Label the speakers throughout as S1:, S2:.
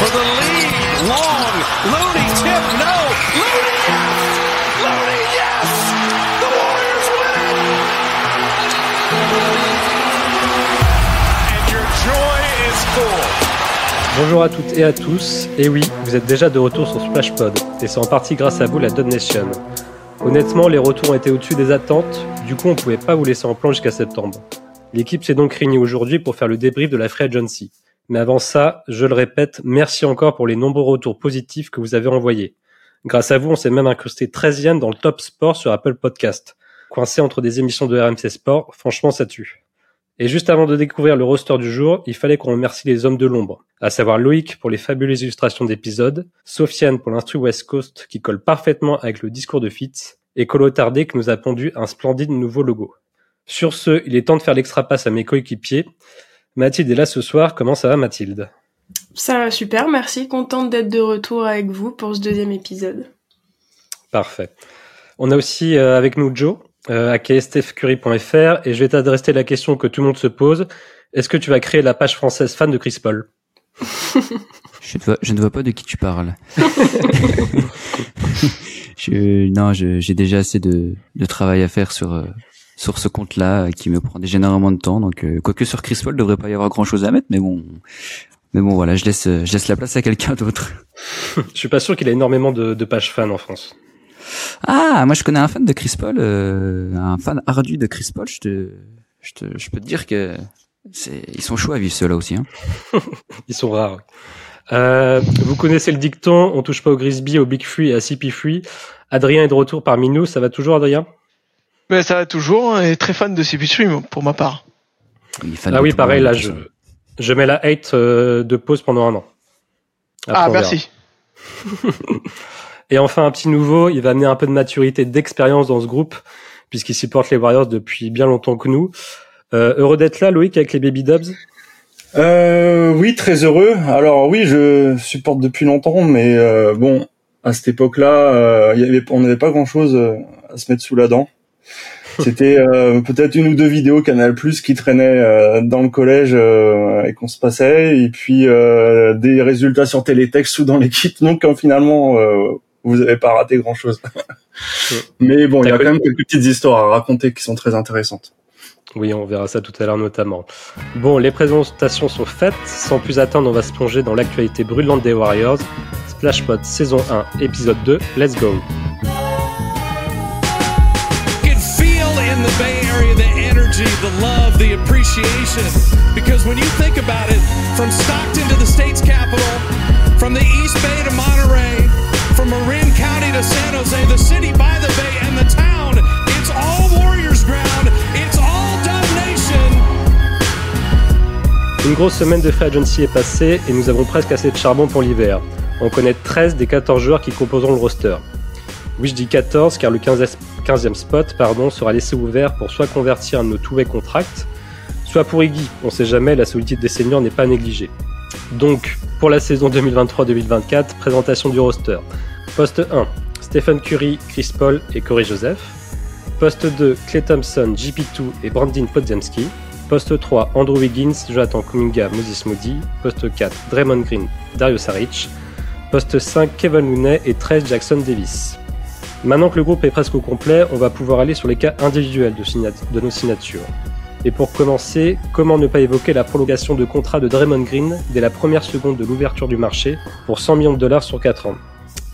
S1: for the lead. Long, tip, no. Yes! The Warriors win your joy is full.
S2: Bonjour à toutes et à tous, et oui, vous êtes déjà de retour sur Splashpod, et c'est en partie grâce à vous la Dod Nation. Honnêtement, les retours ont été au-dessus des attentes, du coup on pouvait pas vous laisser en plan jusqu'à septembre. L'équipe s'est donc réunie aujourd'hui pour faire le débrief de la Free Agency. Mais avant ça, je le répète, merci encore pour les nombreux retours positifs que vous avez envoyés. Grâce à vous, on s'est même incrusté 13e dans le top sport sur Apple Podcast. Coincé entre des émissions de RMC Sport, franchement ça tue. Et juste avant de découvrir le roster du jour, il fallait qu'on remercie les hommes de l'ombre, à savoir Loïc pour les fabuleuses illustrations d'épisodes, Sofiane pour l'instru West Coast qui colle parfaitement avec le discours de Fitz, et Colo Tardé qui nous a pondu un splendide nouveau logo. Sur ce, il est temps de faire l'extra passe à mes coéquipiers. Mathilde est là ce soir. Comment ça va, Mathilde?
S3: Ça va super, merci. Contente d'être de retour avec vous pour ce deuxième épisode.
S2: Parfait. On a aussi euh, avec nous Joe, euh, à kstfcurie.fr, et je vais t'adresser la question que tout le monde se pose. Est-ce que tu vas créer la page française fan de Chris Paul?
S4: Je, ne vois, je ne vois pas de qui tu parles. je, non, j'ai déjà assez de, de travail à faire sur, euh, sur ce compte-là euh, qui me prend énormément de temps. Donc, euh, quoique sur Chris Paul, devrait pas y avoir grand-chose à mettre, mais bon, mais bon, voilà, je laisse, je laisse la place à quelqu'un d'autre.
S2: je suis pas sûr qu'il ait énormément de, de, pages fans en France.
S4: Ah, moi je connais un fan de Chris Paul, euh, un fan ardu de Chris Paul. Je te, je te, je peux te dire que c'est, ils sont chauds à vivre ceux-là aussi. Hein.
S2: ils sont rares. Euh, vous connaissez le dicton, on touche pas au Grisby, au Big Free et à CP Free. Adrien est de retour parmi nous, ça va toujours Adrien?
S5: Mais ça va toujours, hein, et très fan de CP3 pour ma part.
S2: Ah oui, pareil, là, je, je mets la hate euh, de pause pendant un an.
S5: Après, ah, merci.
S2: et enfin, un petit nouveau, il va amener un peu de maturité, d'expérience dans ce groupe, puisqu'il supporte les Warriors depuis bien longtemps que nous. Euh, heureux d'être là, Loïc, avec les Baby Dubs
S6: euh, Oui, très heureux. Alors oui, je supporte depuis longtemps, mais euh, bon, à cette époque-là, euh, y avait, on n'avait pas grand-chose à se mettre sous la dent. C'était euh, peut-être une ou deux vidéos Canal Plus qui traînaient euh, dans le collège euh, et qu'on se passait, et puis des résultats sur télétexte ou dans l'équipe. Donc finalement, vous n'avez pas raté grand-chose. Mais bon, il y a quand même quelques petites histoires à raconter qui sont très intéressantes.
S2: Oui, on verra ça tout à l'heure notamment. Bon, les présentations sont faites. Sans plus attendre, on va se plonger dans l'actualité brûlante des Warriors. Splashpot saison 1, épisode 2. Let's go. The love, the appreciation. Because when you think about it, from Stockton to the state's capital, from the East Bay to Monterey, from Marin County to San Jose, the city by the bay and the town, it's all Warriors ground. It's all Dub. Une grosse semaine de free agency est passée et nous avons presque assez de charbon pour l'hiver. On connaît 13 des 14 joueurs qui composeront le roster. Oui, je dis 14 car le 15 15e spot pardon, sera laissé ouvert pour soit convertir nos two-way contracts, soit pour Iggy. On sait jamais, la solitude des seniors n'est pas négligée. Donc, pour la saison 2023-2024, présentation du roster. Poste 1, Stephen Curry, Chris Paul et Corey Joseph. Poste 2, Clay Thompson, JP2 et Brandin Podziemski. Poste 3, Andrew Wiggins, Jonathan Kuminga, Moses Moody. Poste 4, Draymond Green, Dario Saric. Poste 5, Kevin Looney et 13, Jackson Davis. Maintenant que le groupe est presque au complet, on va pouvoir aller sur les cas individuels de, nos signatures. Et pour commencer, comment ne pas évoquer la prolongation de contrat de Draymond Green dès la première seconde de l'ouverture du marché pour 100 millions de dollars sur 4 ans?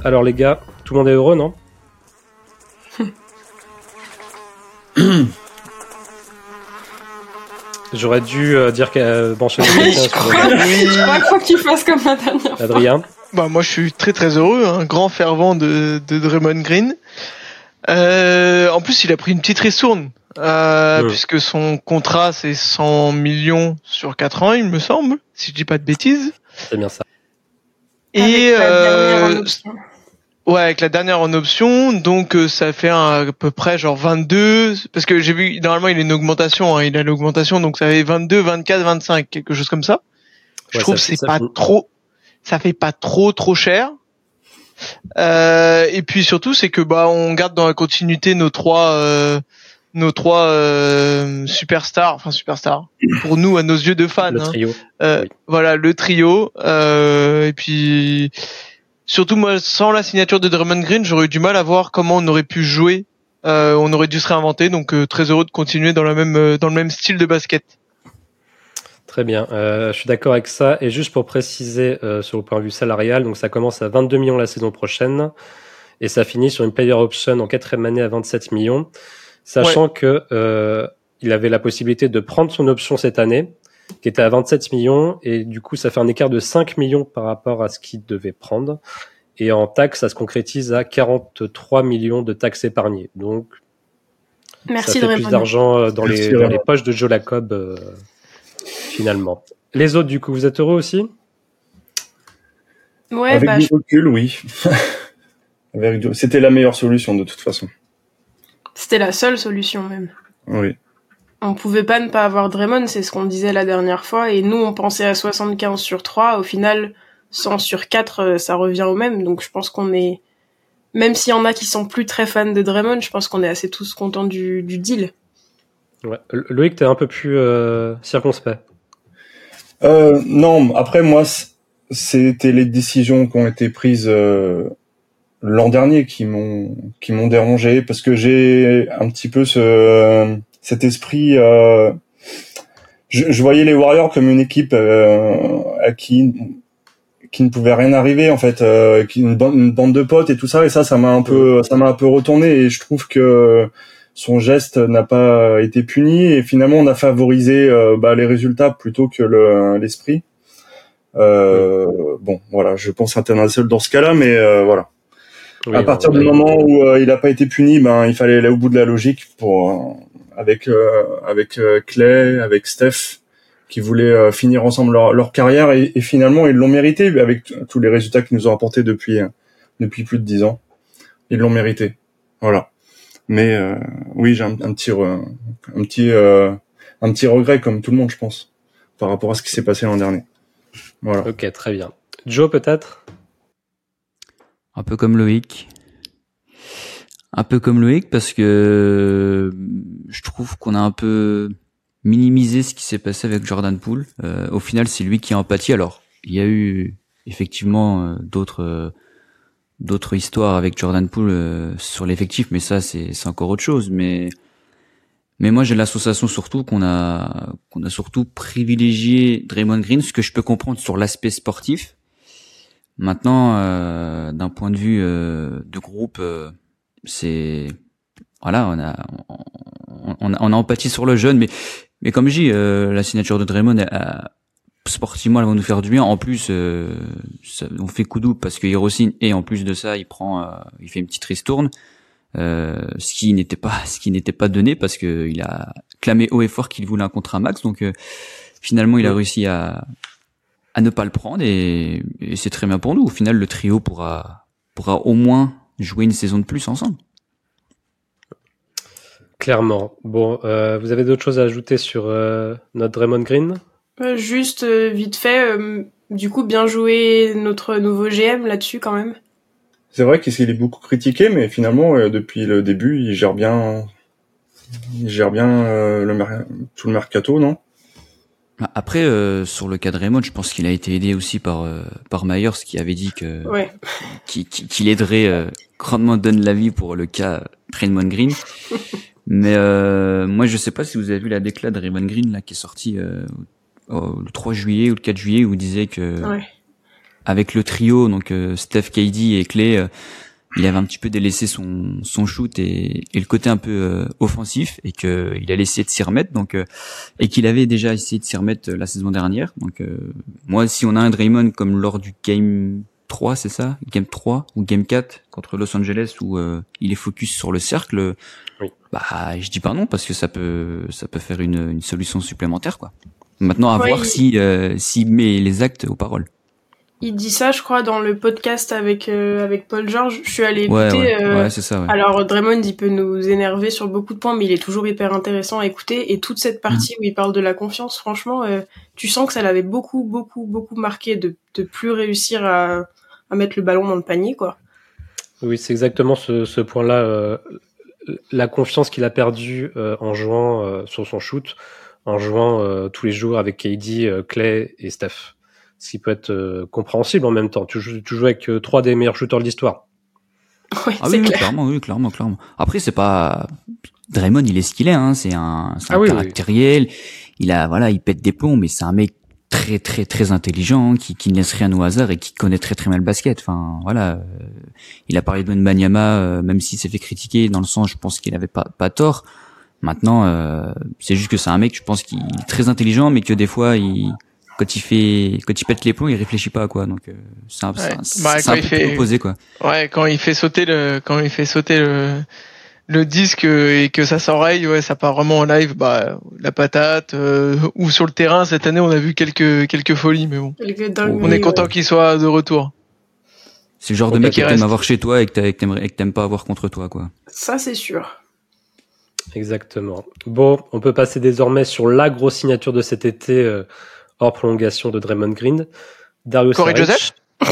S2: Alors les gars, tout le monde est heureux, non? J'aurais dû euh, dire qu'elle euh,
S3: branchait Je crois qu'il fasse comme la dernière
S2: Adrien?
S5: Bah moi je suis très très heureux, un hein. grand fervent de, de Draymond Green. Euh, en plus il a pris une petite ristourne euh, puisque son contrat c'est 100 millions sur 4 ans il me semble, si je dis pas de bêtises.
S2: C'est bien ça.
S5: Et euh, ouais avec la dernière en option donc euh, ça fait à peu près genre 22 parce que j'ai vu normalement il a une augmentation hein, il a l'augmentation donc ça fait 22 24 25 quelque chose comme ça. Je trouve c'est pas trop ça fait pas trop trop cher. Euh, et puis surtout c'est que bah on garde dans la continuité nos trois euh, nos trois euh, superstars, enfin superstars, pour nous à nos yeux de fans.
S2: Le
S5: hein.
S2: trio.
S5: Euh,
S2: Oui.
S5: Voilà le trio. Euh, et puis surtout moi, sans la signature de Draymond Green, j'aurais eu du mal à voir comment on aurait pu jouer. Euh, on aurait dû se réinventer. Donc euh, très heureux de continuer dans la même dans le même style de basket.
S2: Très bien, euh, je suis d'accord avec ça. Et juste pour préciser euh, sur le point de vue salarial, donc ça commence à 22 millions la saison prochaine. Et ça finit sur une player option en quatrième année à 27 millions, sachant que euh, il avait la possibilité de prendre son option cette année, qui était à 27 millions, et du coup ça fait un écart de 5 millions par rapport à ce qu'il devait prendre. Et en taxes, ça se concrétise à 43 millions de taxes épargnées. Donc
S3: Merci
S2: ça fait plus d'argent euh, dans dans les poches de Joe Lacob euh, finalement. Les autres, du coup, vous êtes heureux aussi?
S3: Ouais,
S6: Avec
S3: bah,
S6: du recul, oui. Du- C'était la meilleure solution de toute façon.
S3: c'était la seule solution même.
S6: Oui.
S3: On pouvait pas ne pas avoir Draymond, c'est ce qu'on disait la dernière fois, et nous on pensait à 75 sur 3, au final 100 sur 4 euh, ça revient au même, donc je pense qu'on est, même s'il y en a qui sont plus très fans de Draymond, je pense qu'on est assez tous contents du, du deal.
S2: Ouais. Lo- Loïc, t'es un peu plus euh, circonspect.
S6: Euh, non, après moi, c'était les décisions qui ont été prises euh, l'an dernier qui m'ont qui m'ont dérangé parce que j'ai un petit peu ce cet esprit. Je, je voyais les Warriors comme une équipe à qui qui ne pouvait rien arriver en fait, qui une bande, une bande de potes et tout ça et ça ça m'a un peu ça m'a un peu retourné et je trouve que son geste n'a pas été puni et finalement on a favorisé euh, bah, les résultats plutôt que le l'esprit. Euh, Bon, voilà, je pense international dans ce cas-là, mais euh, voilà.
S2: Oui,
S6: à partir du moment où euh, il n'a pas été puni, ben il fallait aller au bout de la logique pour euh, avec euh, avec euh, Clay, avec Steph, qui voulaient euh, finir ensemble leur, leur carrière et, et finalement ils l'ont mérité avec tous les résultats qu'ils nous ont apportés depuis euh, depuis plus de dix ans. Ils l'ont mérité. Voilà. Mais euh, oui, j'ai un, un petit re- un petit euh, un petit regret comme tout le monde, je pense, par rapport à ce qui s'est passé l'an dernier. Voilà.
S2: Ok, très bien. Joe, peut-être?
S4: Un peu comme Loïc. Un peu comme Loïc parce que euh, je trouve qu'on a un peu minimisé ce qui s'est passé avec Jordan Poole. Euh, au final, c'est lui qui a empathie. Alors, il y a eu effectivement euh, d'autres euh, d'autres histoires avec Jordan Poole euh, sur l'effectif, mais ça c'est encore autre chose. Mais mais moi j'ai l'association surtout qu'on a qu'on a surtout privilégié Draymond Green, ce que je peux comprendre sur l'aspect sportif. Maintenant, euh, d'un point de vue euh, de groupe, euh, c'est voilà, on a on, a on a empathie sur le jeune, mais mais comme je dis, euh, la signature de Draymond, elle- sportivement, elle va nous faire du bien. En plus, euh, ça- on fait coup double parce qu'il re-signe et en plus de ça, il prend, euh, il fait une petite ristourne, euh, ce qui n'était pas ce qui n'était pas donné parce que il a clamé haut et fort qu'il voulait un contrat max. Donc euh, finalement, il a réussi à à ne pas le prendre et, et c'est très bien pour nous. Au final, le trio pourra pourra au moins jouer une saison de plus ensemble.
S2: Clairement. Bon, euh, vous avez d'autres choses à ajouter sur euh, notre Draymond Green?
S3: Juste euh, vite fait, euh, du coup bien joué notre nouveau GM là-dessus quand même.
S6: C'est vrai qu'il est beaucoup critiqué, mais finalement, euh, depuis le début, il gère bien, il gère bien euh, le mer- tout le mercato, non?
S4: Après, euh, sur le cas de Raymond, je pense qu'il a été aidé aussi par euh, par Myers qui avait dit que
S3: Ouais.
S4: qui, qui, qu'il aiderait euh, grandement donne la vie pour le cas Raymond Green. Mais euh, moi, je sais pas si vous avez vu la déclat de Raymond Green là qui est sortie euh, au- le 3 juillet ou le 4 juillet où il disait que
S3: Ouais.
S4: avec le trio donc euh, Steph, KD et Clay, euh, il avait un petit peu délaissé son son shoot et, et le côté un peu euh, offensif et que il allait essayer de s'y remettre donc euh, et qu'il avait déjà essayé de s'y remettre euh, la saison dernière. Donc euh, moi, si on a un Draymond comme lors du game 3, c'est ça? Game 3 ou Game 4 contre Los Angeles où euh, il est focus sur le cercle,
S2: Oui.
S4: bah je dis pas non parce que ça peut ça peut faire une, une solution supplémentaire quoi. Maintenant à
S3: Ouais,
S4: voir
S3: il-
S4: si euh, s'il met les actes aux paroles.
S3: Il dit ça, je crois, dans le podcast avec euh, avec Paul George. Je suis
S4: Ouais
S3: écouter.
S4: ouais,
S3: euh,
S4: ouais c'est ça ouais.
S3: Alors Draymond, il peut nous énerver sur beaucoup de points, mais il est toujours hyper intéressant à écouter. Et toute cette partie
S4: Mm.
S3: où il parle de la confiance, franchement, euh, tu sens que ça l'avait beaucoup, beaucoup, beaucoup marqué de de plus réussir à, à mettre le ballon dans le panier, quoi.
S2: Oui, c'est exactement ce, ce point-là. euh, la confiance qu'il a perdue en jouant sur son shoot, en jouant tous les jours avec KD, Clay et Steph. Ce qui peut être compréhensible en même temps. Tu joues, tu joues avec trois des meilleurs shooters de l'histoire.
S4: Oui, ah oui, clairement, oui, clairement, clairement. Après, c'est pas Draymond, il est ce qu'il est. Hein. C'est un, c'est un ah caractériel. Il a, voilà, il pète des plombs, mais c'est un mec très très très intelligent, qui, qui ne laisse rien au hasard et qui connaît très très mal le basket. Enfin voilà, euh, il a parlé de Banyama, euh, même s'il s'est fait critiquer dans le sens, je pense qu'il avait pas pas tort. Maintenant, euh, c'est juste que c'est un mec, je pense qu'il est très intelligent, mais que des fois il quand il fait quand il pète les plombs, il réfléchit pas à quoi. Donc c'est un, ouais.
S5: bah,
S4: un peu fait... opposé quoi.
S5: Ouais, quand il fait sauter le quand il fait sauter le le disque et que ça s'oreille, ouais, ça part vraiment en live, bah la patate euh, ou sur le terrain cette année on a vu quelques quelques folies, mais bon, on est content qu'il soit de retour.
S4: C'est le genre de mec qui t'aime avoir chez toi et que t'aimes pas avoir contre toi, quoi.
S3: Ça c'est sûr.
S2: Exactement. Bon, on peut passer désormais sur la grosse signature de cet été euh, hors prolongation de Draymond Green.
S5: Darius Corey Joseph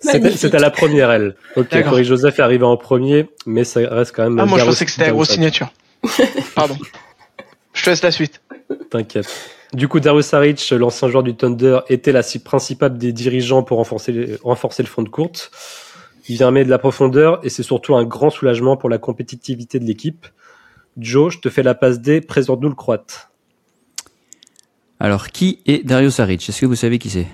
S2: c'était la première, elle. Ok, Corey Joseph est arrivé en premier, mais ça reste quand même.
S5: Ah, moi je pensais que c'était la grosse signature. Pardon. Je te laisse la suite.
S2: T'inquiète. Du coup, Darius Saric, l'ancien joueur du Thunder, était la cible principale des dirigeants pour renforcer, renforcer le front de courte. Il vient mettre de la profondeur et c'est surtout un grand soulagement pour la compétitivité de l'équipe. Joe, je te fais la passe D, présente-nous le croate.
S4: Alors, qui est Darius Saric? Est-ce que vous savez qui c'est?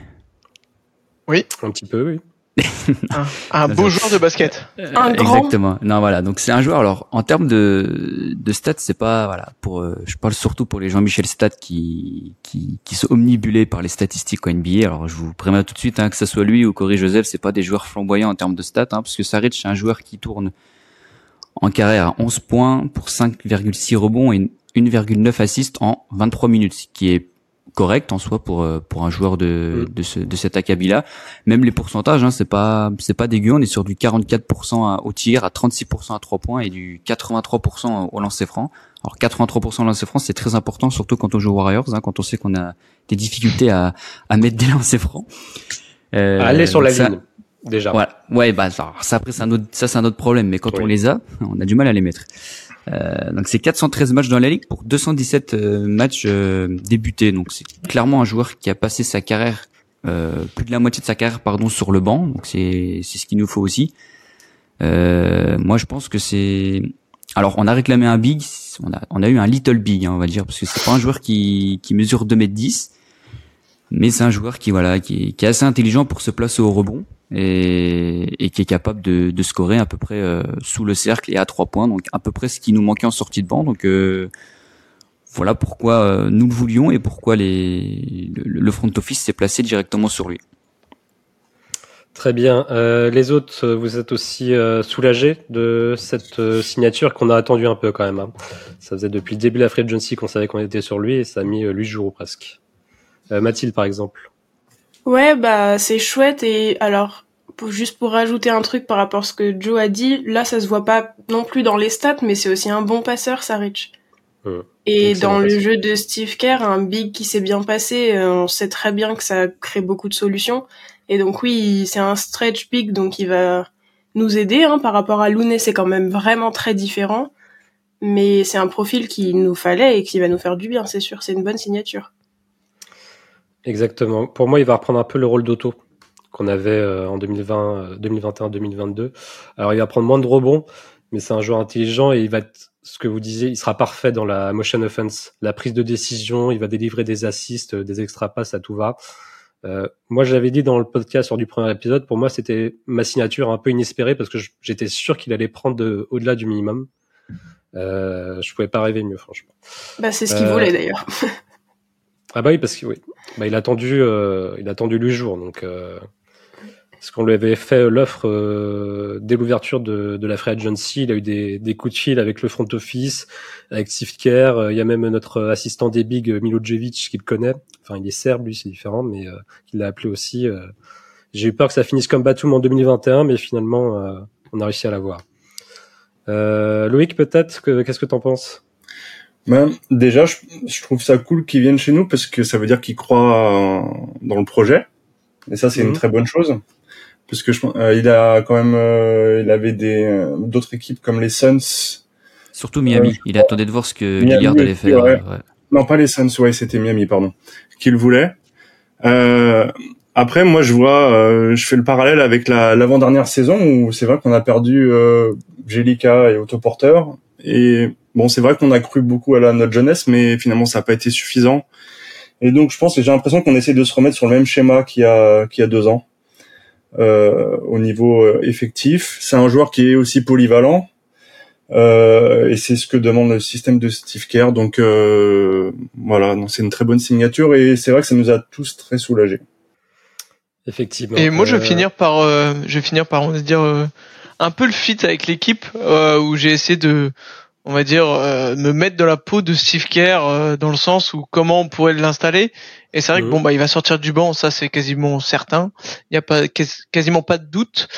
S5: Oui.
S2: Un petit peu, oui
S5: un, beau joueur de basket.
S3: Un grand.
S4: Exactement. Non, voilà. Donc c'est un joueur. Alors en termes de de stats, c'est pas voilà. Pour euh, je parle surtout pour les Jean-Michel Stats qui qui qui sont omnibulés par les statistiques au NBA. Alors je vous préviens tout de suite hein, que ce soit lui ou Corey Joseph, c'est pas des joueurs flamboyants en termes de stats, hein, parce que Saric c'est un joueur qui tourne en carrière à 11 points pour 5,6 rebonds et 1,9 assists en 23 minutes, ce qui est correct en soi pour euh, pour un joueur de mm. de, ce, de cet acabit-là. Même les pourcentages, hein, c'est pas c'est pas dégueu. On est sur du 44% au tir, à 36% à 3 points et du 83% au lancer franc. Alors 83% au lancer franc, c'est très important, surtout quand on joue Warriors, hein, quand on sait qu'on a des difficultés à à mettre des lancers francs.
S2: Euh, Aller sur la ligne. Déjà.
S4: Voilà. Ouais, bah ça, après c'est un autre, ça c'est un autre problème. Mais quand on les a, on a du mal à les mettre. Euh, donc c'est 413 matchs dans la ligue pour 217 euh, matchs euh, débutés. Donc c'est clairement un joueur qui a passé sa carrière plus de la moitié de sa carrière pardon sur le banc. Donc c'est c'est ce qu'il nous faut aussi. moi je pense que c'est alors on a réclamé un big, on a on a eu un little big hein, on va dire parce que c'est pas un joueur qui qui mesure 2 mètres 10 mais c'est un joueur qui voilà qui, qui est assez intelligent pour se placer au rebond et, et qui est capable de, de scorer à peu près euh, sous le cercle et à trois points, donc à peu près ce qui nous manquait en sortie de banc. Donc euh, voilà pourquoi euh, nous le voulions et pourquoi les, le, front office s'est placé directement sur lui.
S2: Très bien. les autres, vous êtes aussi soulagés de cette signature qu'on a attendu un peu quand même. Hein. Ça faisait depuis le début de la Free Agency qu'on savait qu'on était sur lui et ça a mis 8 jours presque. Mathilde, par exemple.
S3: Ouais, bah c'est chouette et alors juste pour rajouter un truc par rapport à ce que Joe a dit, là ça se voit pas non plus dans les stats, mais c'est aussi un bon passeur, Saric. Mmh. Et dans le jeu de Steve Kerr, un big qui s'est bien passé, euh, on sait très bien que ça crée beaucoup de solutions. Et donc oui, c'est un stretch big, donc il va nous aider. Hein, par rapport à Looney, c'est quand même vraiment très différent. Mais c'est un profil qu'il nous fallait et qui va nous faire du bien, c'est sûr. C'est une bonne signature.
S2: Exactement. Pour moi, il va reprendre un peu le rôle d'auto qu'on avait euh, en 2020, 2021, 2022. Alors, il va prendre moins de rebonds, mais c'est un joueur intelligent et il va être, ce que vous disiez, il sera parfait dans la motion offense, la prise de décision. Il va délivrer des assists, des extra passes à tout va. Euh, moi, je l'avais dit dans le podcast sur du premier épisode. Pour moi, c'était ma signature un peu inespérée parce que j'étais sûr qu'il allait prendre au-delà du minimum. Euh, je pouvais pas rêver mieux, franchement.
S3: Bah, c'est ce qu'il voulait d'ailleurs.
S2: Ah bah oui, parce que oui, bah, il a attendu, euh, il a attendu 8 jours, donc euh, parce qu'on lui avait fait l'offre euh, dès l'ouverture de, de la Free Agency, il a eu des, des coups de fil avec le front office, avec Kerr, euh, il y a même notre assistant des big Milojevic qui le connaît, enfin il est serbe lui, c'est différent, mais euh, il l'a appelé aussi. J'ai eu peur que ça finisse comme Batum en 2021, mais finalement on a réussi à l'avoir. Loïc peut-être, qu'est-ce que t'en penses?
S6: Ben, déjà, je, je, trouve ça cool qu'ils viennent chez nous parce que ça veut dire qu'ils croient dans le projet. Et ça, c'est une mhm. très bonne chose. parce que je, euh, il a quand même, euh, il avait des euh, d'autres équipes comme les Suns.
S4: Surtout Miami. il attendait de voir ce que Lillard allait faire. Ouais.
S6: Non, pas les Suns, ouais, c'était Miami, pardon, qu'il voulait. après, moi, je vois, je fais le parallèle avec la l'avant-dernière saison où c'est vrai qu'on a perdu euh, Jellica et Autoporter. Et bon, c'est vrai qu'on a cru beaucoup à la notre jeunesse, mais finalement, ça n'a pas été suffisant. Et donc, je pense que j'ai l'impression qu'on essaie de se remettre sur le même schéma qu'il y a qu'il y a deux ans euh, au niveau euh, effectif. C'est un joueur qui est aussi polyvalent. Euh, et c'est ce que demande le système de Steve Kerr. Donc euh, voilà, c'est une très bonne signature et c'est vrai que ça nous a tous très soulagés.
S2: Effectivement.
S5: Et moi, je vais finir par, je vais finir par, on va dire, un peu le fit avec l'équipe où j'ai essayé de, on va dire, me mettre dans la peau de Steve Kerr dans le sens où comment on pourrait l'installer. Et c'est vrai que bon bah il va sortir du banc, ça c'est quasiment certain. Il n'y a pas quasiment pas de doute.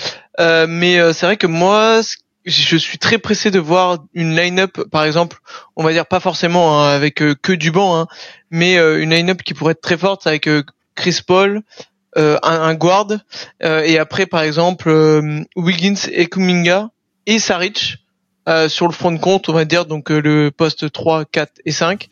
S5: Euh, mais euh, c'est vrai que moi je suis très pressé de voir une line-up par exemple, on va dire pas forcément hein, avec euh, que du banc, hein, mais une line-up qui pourrait être très forte avec Chris Paul, un, un, guard et après par exemple Wiggins et Kuminga et Saric. Sur le front de compte, on va dire donc le poste 3, 4 et 5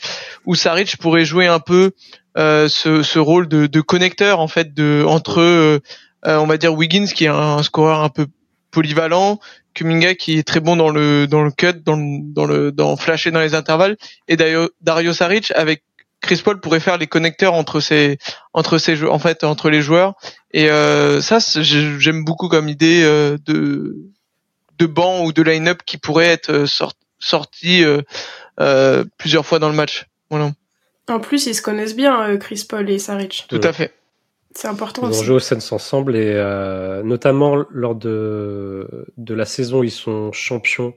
S5: où Saric pourrait jouer un peu euh, ce, ce, rôle de, de, connecteur en fait de entre euh, euh, on va dire Wiggins qui est un, scoreur un peu polyvalent, Kuminga qui est très bon dans le dans le cut, dans le, dans le dans flasher dans les intervalles et Dario, Dario Saric avec Chris Paul pourrait faire les connecteurs entre ces entre ces en fait entre les joueurs et euh, ça j'aime beaucoup comme idée de de banc ou de line-up qui pourrait être sorti plusieurs fois dans le match. Voilà.
S3: En plus, ils se connaissent bien, euh, Chris Paul et Saric.
S5: Tout à fait.
S3: C'est important
S2: ils
S3: aussi.
S2: ont joué au Sens ensemble et euh, notamment lors de, de la saison où ils sont champions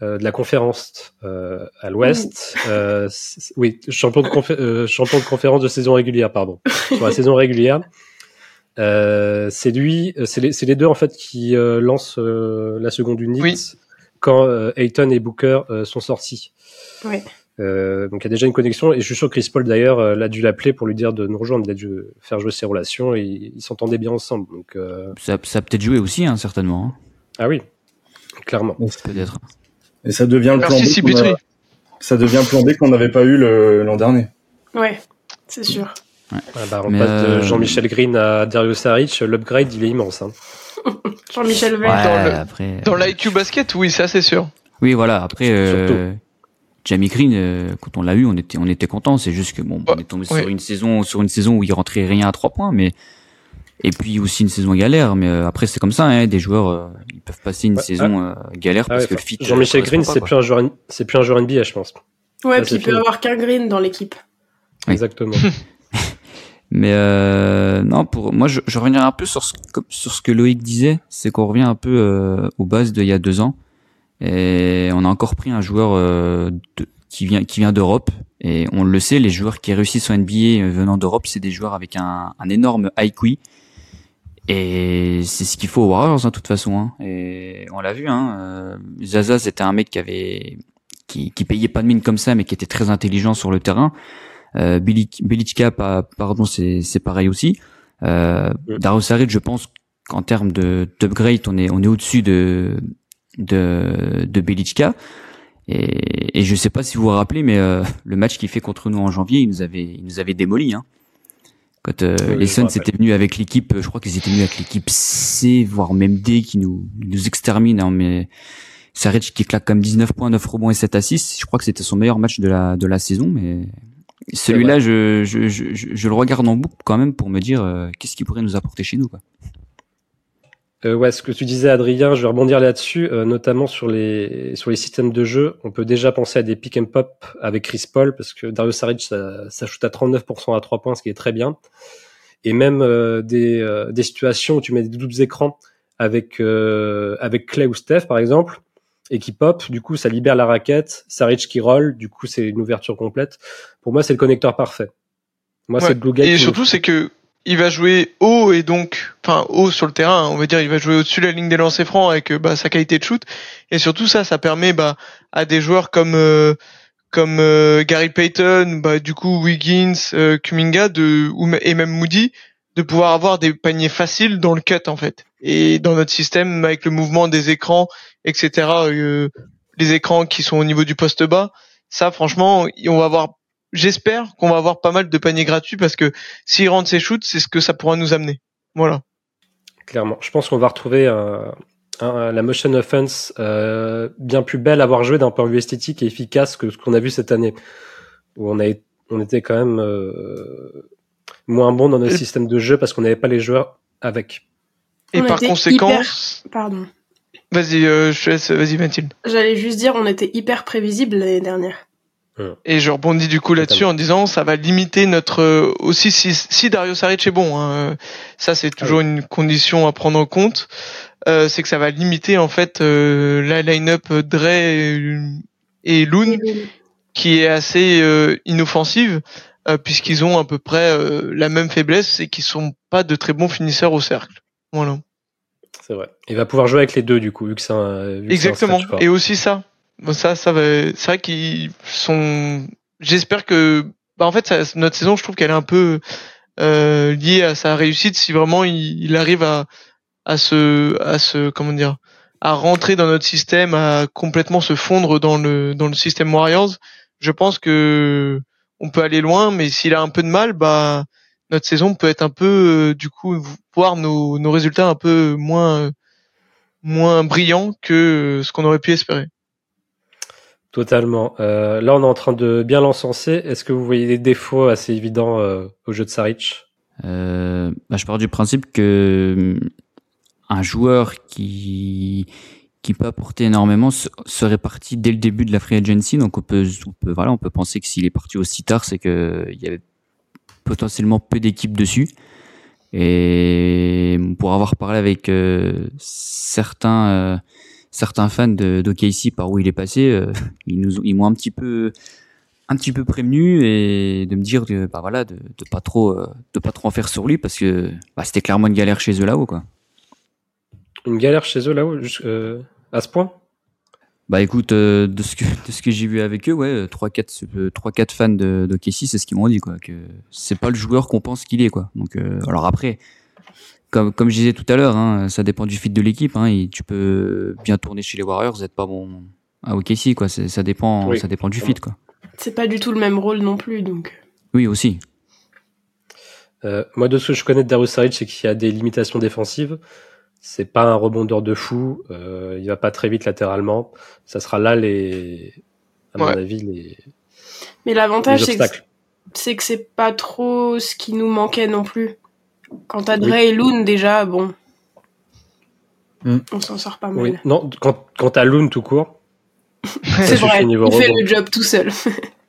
S2: euh, de la conférence à l'Ouest. oui, champion de, champion de conférence de saison régulière, pardon. Sur la saison régulière. C'est lui, c'est les, les, deux en fait qui lancent la seconde unité quand Ayton et Booker sont sortis.
S3: Oui.
S2: Euh, donc il y a déjà une connexion et je suis sûr que Chris Paul d'ailleurs euh, l'a dû l'appeler pour lui dire de nous rejoindre, de faire jouer ses relations et ils s'entendaient bien ensemble. Donc euh...
S4: ça, ça a peut-être joué aussi hein, certainement. Hein.
S2: Ah oui, clairement.
S4: Peut-être.
S6: Et ça devient le
S5: Merci,
S6: plan B. Ça devient plan B qu'on n'avait pas eu l'an dernier.
S3: Ouais, c'est sûr.
S2: Ouais. Ah bah, on passe de euh, Jean-Michel Green à Darius Saric, l'upgrade il est immense. Hein.
S3: Jean-Michel Vert.
S5: Ouais, dans l'IQ basket, oui, ça c'est sûr.
S4: Oui, voilà. Après, euh, Jamie Green, euh, quand on l'a eu, on était, on était content. C'est juste que bon, on est tombé sur une saison, sur une saison où il rentrait rien à trois points, mais et puis aussi une saison galère. Mais euh, après, c'est comme ça, hein, des joueurs, euh, ils peuvent passer une saison galère ah parce que le fit.
S2: Jean-Michel Green, c'est plus un joueur, c'est plus un joueur NBA, je pense.
S3: Ouais, puis il peut avoir qu'un Green dans l'équipe.
S2: Exactement.
S4: Mais non, pour moi, je, je reviens un peu sur ce, sur ce que Loïc disait, c'est qu'on revient un peu aux bases d'il y a deux ans. Et on a encore pris un joueur euh, qui vient qui vient d'Europe. Et on le sait, les joueurs qui réussissent en NBA euh, venant d'Europe, c'est des joueurs avec un, un énorme IQ. Et c'est ce qu'il faut aux Warriors, hein, de toute façon. Hein. Et on l'a vu. Hein, euh, Zaza, c'était un mec qui avait qui, qui payait pas de mine comme ça, mais qui était très intelligent sur le terrain. Euh, Bilichka, pardon, c'est c'est pareil aussi. Euh, Saric, je pense qu'en termes de d'upgrade, on est on est au-dessus de de, de Belichka. Et, et je sais pas si vous vous rappelez, mais euh, le match qu'il fait contre nous en janvier, il nous avait, il nous avait démoli. Hein. Quand euh, les Suns étaient venus avec l'équipe, je crois qu'ils étaient venus avec l'équipe C, voire même D, qui nous, nous extermine. Hein, mais Saric qui claque comme 19 points, 9 rebonds et 7 assists. Je crois que c'était son meilleur match de la, de la saison, mais celui-là, je, je, je, je, le regarde en boucle quand même pour me dire euh, qu'est-ce qu'il pourrait nous apporter chez nous. Quoi.
S2: Euh, ouais, ce que tu disais, Adrien, je vais rebondir là-dessus, euh, notamment sur les sur les systèmes de jeu. On peut déjà penser à des pick and pop avec Chris Paul parce que Dario Saric ça, ça shoot à 39% à 3 points, ce qui est très bien. Et même euh, des euh, des situations où tu mets des doubles écrans avec avec Clay ou Steph par exemple et qui pop, du coup ça libère la raquette, Saric qui roll, du coup c'est une ouverture complète. Pour moi, c'est le connecteur parfait.
S5: Moi, c'est le blue Et surtout, c'est que il va jouer haut et donc, enfin haut sur le terrain, on va dire, il va jouer au-dessus de la ligne des lancers francs avec bah, sa qualité de shoot. Et surtout ça, ça permet bah, à des joueurs comme euh, comme euh, Gary Payton, bah, du coup Wiggins, euh, Kuminga de, ou, et même Moody de pouvoir avoir des paniers faciles dans le cut en fait. Et dans notre système, avec le mouvement des écrans, etc., euh, les écrans qui sont au niveau du poste bas, ça franchement, on va avoir, j'espère qu'on va avoir pas mal de paniers gratuits parce que s'il rentre ses shoots, c'est ce que ça pourra nous amener. Voilà.
S2: Clairement, je pense qu'on va retrouver la motion offense euh, bien plus belle à avoir joué d'un point de vue esthétique et efficace que ce qu'on a vu cette année, où on a on était quand même euh, moins bon dans notre système de jeu parce qu'on n'avait pas les joueurs avec.
S5: Et par conséquent,
S3: pardon.
S5: Vas-y, euh, je laisse, vas-y Mathilde.
S3: J'allais juste dire, on était hyper prévisible l'année dernière.
S5: Et je rebondis du coup là-dessus en disant ça va limiter notre euh, aussi si, si Dario Saric est bon, hein, ça c'est toujours ah une condition à prendre en compte, euh, c'est que ça va limiter en fait euh, la line-up Dre et, Loon qui est assez euh, inoffensive puisqu'ils ont à peu près la même faiblesse, c'est qu'ils sont pas de très bons finisseurs au cercle. Voilà.
S2: C'est vrai. Il va pouvoir jouer avec les deux du coup vu que c'est un.
S5: Exactement. et aussi ça, Bon, ça, ça va. C'est vrai qu'ils sont. J'espère que. Bah, en fait, ça, notre saison, je trouve qu'elle est un peu euh, liée à sa réussite. Si vraiment il, il, arrive à à se à se comment dire à rentrer dans notre système, à complètement se fondre dans le dans le système Warriors, je pense que on peut aller loin. Mais s'il a un peu de mal, bah notre saison peut être un peu euh, du coup voir nos nos résultats un peu moins moins brillants que ce qu'on aurait pu espérer.
S2: Totalement. Euh, là, on est en train de bien l'encenser. Est-ce que vous voyez des défauts assez évidents euh, au jeu de Saric?
S4: Euh, bah, Je pars du principe que hum, un joueur qui qui peut apporter énormément serait parti dès le début de la free agency. Donc on peut, voilà, on peut penser que s'il est parti aussi tard, c'est que il y avait potentiellement peu d'équipes dessus. Et pour avoir parlé avec euh, certains certains fans de d'OKC par où il est passé, euh, ils nous ils m'ont un petit peu un petit peu prévenu et de me dire de bah voilà de, de pas trop euh, de pas trop en faire sur lui parce que bah, c'était clairement une galère chez eux là-haut quoi.
S2: Une galère chez eux là-haut euh, à ce point?
S4: Bah écoute de ce que de ce que j'ai vu avec eux ouais 3 4 3 4 fans de d'OKC c'est ce qu'ils m'ont dit quoi que c'est pas le joueur qu'on pense qu'il est quoi. Donc alors après comme, comme je disais tout à l'heure, hein, ça dépend du fit de l'équipe. Hein, tu peux bien tourner chez les Warriors, être pas bon à OKC, quoi. Ça dépend, ça dépend du fit, quoi.
S3: C'est pas du tout le même rôle non plus, donc.
S4: Oui, aussi.
S2: Euh, moi, de ce que je connais de Darius Saric, c'est qu'il y a des limitations défensives. C'est pas un rebondeur de fou. Euh, il va pas très vite latéralement. Ça sera là les, à mon avis, les.
S3: Mais l'avantage, c'est que c'est pas trop ce qui nous manquait non plus. Quant à Dre et Loon, déjà, bon. Hmm. On s'en sort pas mal.
S2: Non, quand, quant à Loon tout court.
S3: c'est vrai, il fait le job tout seul.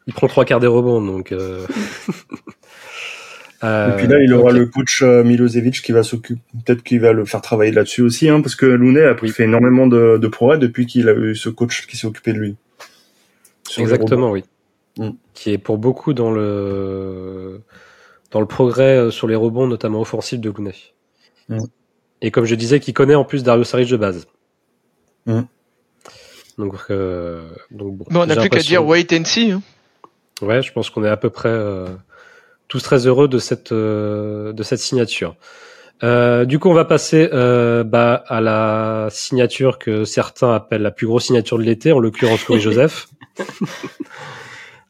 S2: il prend trois quarts des rebonds, donc. Euh...
S6: Et puis là, il aura le coach euh, Milosevic qui va s'occuper, peut-être qu'il va le faire travailler là-dessus aussi, hein, parce que Looney a fait énormément de, de progrès depuis qu'il a eu ce coach qui s'est occupé de lui.
S2: Exactement, oui. Hmm. Qui est pour beaucoup dans le dans le progrès euh, sur les rebonds, notamment offensifs de Looney. Mm. Et comme je disais, qui connaît en plus Dario Saric de base. Mm. Donc, euh, donc bon.
S5: on n'a plus qu'à dire wait and see. Hein.
S2: Ouais, je pense qu'on est à peu près euh, tous très heureux de cette euh, de cette signature. Euh, du coup, on va passer euh, bah, à la signature que certains appellent la plus grosse signature de l'été, en l'occurrence Corey Joseph.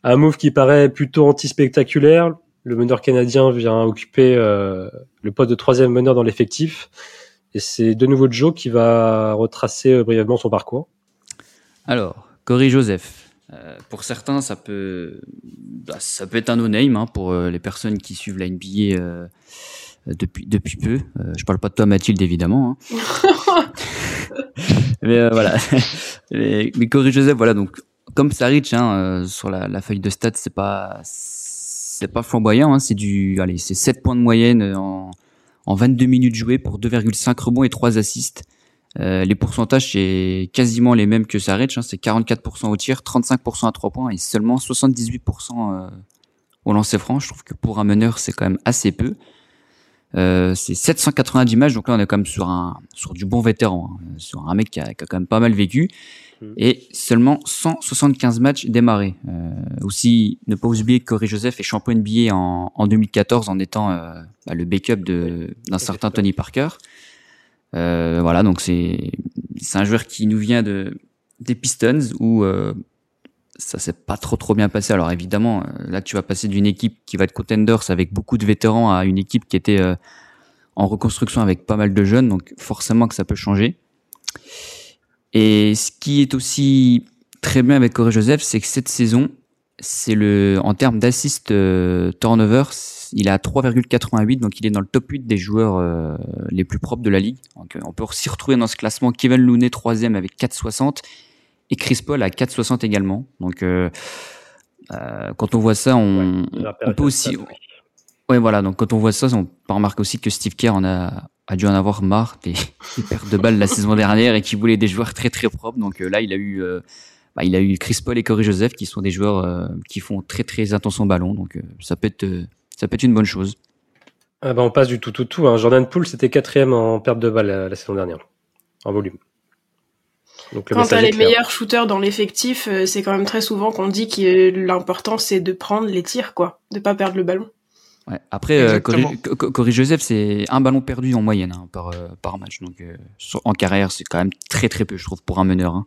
S2: Un move qui paraît plutôt anti-spectaculaire, le meneur canadien vient occuper euh, le poste de troisième meneur dans l'effectif. Et c'est de nouveau Joe qui va retracer brièvement son parcours.
S4: Alors, Corey Joseph. Euh, pour certains, ça peut, bah, ça peut être un no-name hein, pour les personnes qui suivent la NBA depuis depuis peu. je parle pas de toi, Mathilde, évidemment. Hein. mais voilà. mais, Corey Joseph, voilà. Donc, comme Saric, hein, sur la, la, feuille de stats, c'est pas c'est pas flamboyant, hein, c'est du, allez, c'est 7 points de moyenne en, en 22 minutes jouées pour 2,5 rebonds et 3 assists. Euh, les pourcentages c'est quasiment les mêmes que Saric, hein, c'est 44% au tir, 35% à 3 points et seulement 78% euh, au lancer franc. Je trouve que pour un meneur c'est quand même assez peu. Euh, c'est 790 matchs, donc là on est quand même sur un sur du bon vétéran, hein, sur un mec qui a, qui a, quand même pas mal vécu, mm. et seulement 175 matchs démarrés. Euh, aussi, ne pas oublier que Corey Joseph est champion NBA en, en 2014 en étant euh, bah, le backup de d'un certain Tony Parker. Euh, voilà, donc c'est c'est un joueur qui nous vient de des Pistons où euh, ça s'est pas trop trop bien passé. Alors évidemment, euh, là tu vas passer d'une équipe qui va être contenders avec beaucoup de vétérans à une équipe qui était euh, en reconstruction avec pas mal de jeunes, donc forcément que ça peut changer. Et ce qui est aussi très bien avec Corey Joseph, c'est que cette saison, c'est le en termes d'assist euh, turnover, il est à 3,88, donc il est dans le top 8 des joueurs euh, les plus propres de la ligue. Donc, on peut aussi retrouver dans ce classement Kevin Looney troisième avec 4,60 et Chris Paul à 4,60 également. Donc, euh, euh, quand on voit ça, on, ouais, on peut aussi. Ouais, voilà. Donc, quand on voit ça, on peut remarquer aussi que Steve Kerr en a, a dû en avoir marre des, des pertes de balles la saison dernière et qu'il voulait des joueurs très très propres. Donc euh, là, il a eu, euh, bah, il a eu Chris Paul et Corey Joseph qui sont des joueurs euh, qui font très très attention au ballon. Donc ça peut être, ça peut être une bonne chose.
S2: Ah bah on passe du tout tout tout. Hein. Jordan Poole, c'était quatrième en perte de balles la, la saison dernière, en volume.
S3: Donc, quand t'as les meilleurs shooters dans l'effectif, c'est quand même très souvent qu'on dit que l'important c'est de prendre les tirs, quoi, de pas perdre le ballon.
S4: Ouais. Après, euh, Corey, Joseph, c'est un ballon perdu en moyenne hein, par, euh, par match. Donc, euh, en carrière, c'est quand même très très peu, je trouve, pour un meneur. Hein.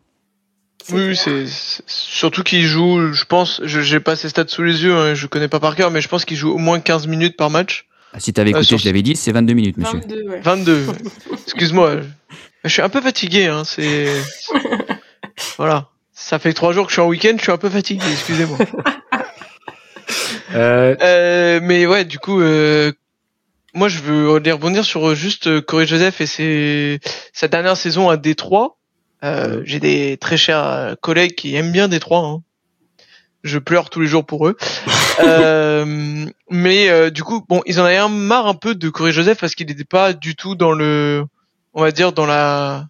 S5: Oui, c'est surtout qu'il joue, je pense, je j'ai pas ses stats sous les yeux, hein, je connais pas par cœur, mais je pense qu'il joue au moins 15 minutes par match.
S4: Ah, si t'avais écouté, je l'avais dit, c'est 22 minutes, monsieur.
S3: 22, ouais.
S5: 22. Excuse-moi, je suis un peu fatigué, hein, c'est... voilà. Ça fait trois jours que je suis en week-end, je suis un peu fatigué, excusez-moi. Euh... Euh, mais ouais, du coup, euh, moi je veux rebondir sur juste Corey Joseph et ses, sa dernière saison à Détroit. Euh, J'ai des très chers collègues qui aiment bien Détroit. Hein. Je pleure tous les jours pour eux. euh, mais du coup, bon, ils en avaient un marre un peu de Corey Joseph parce qu'il n'était pas du tout dans le, on va dire dans la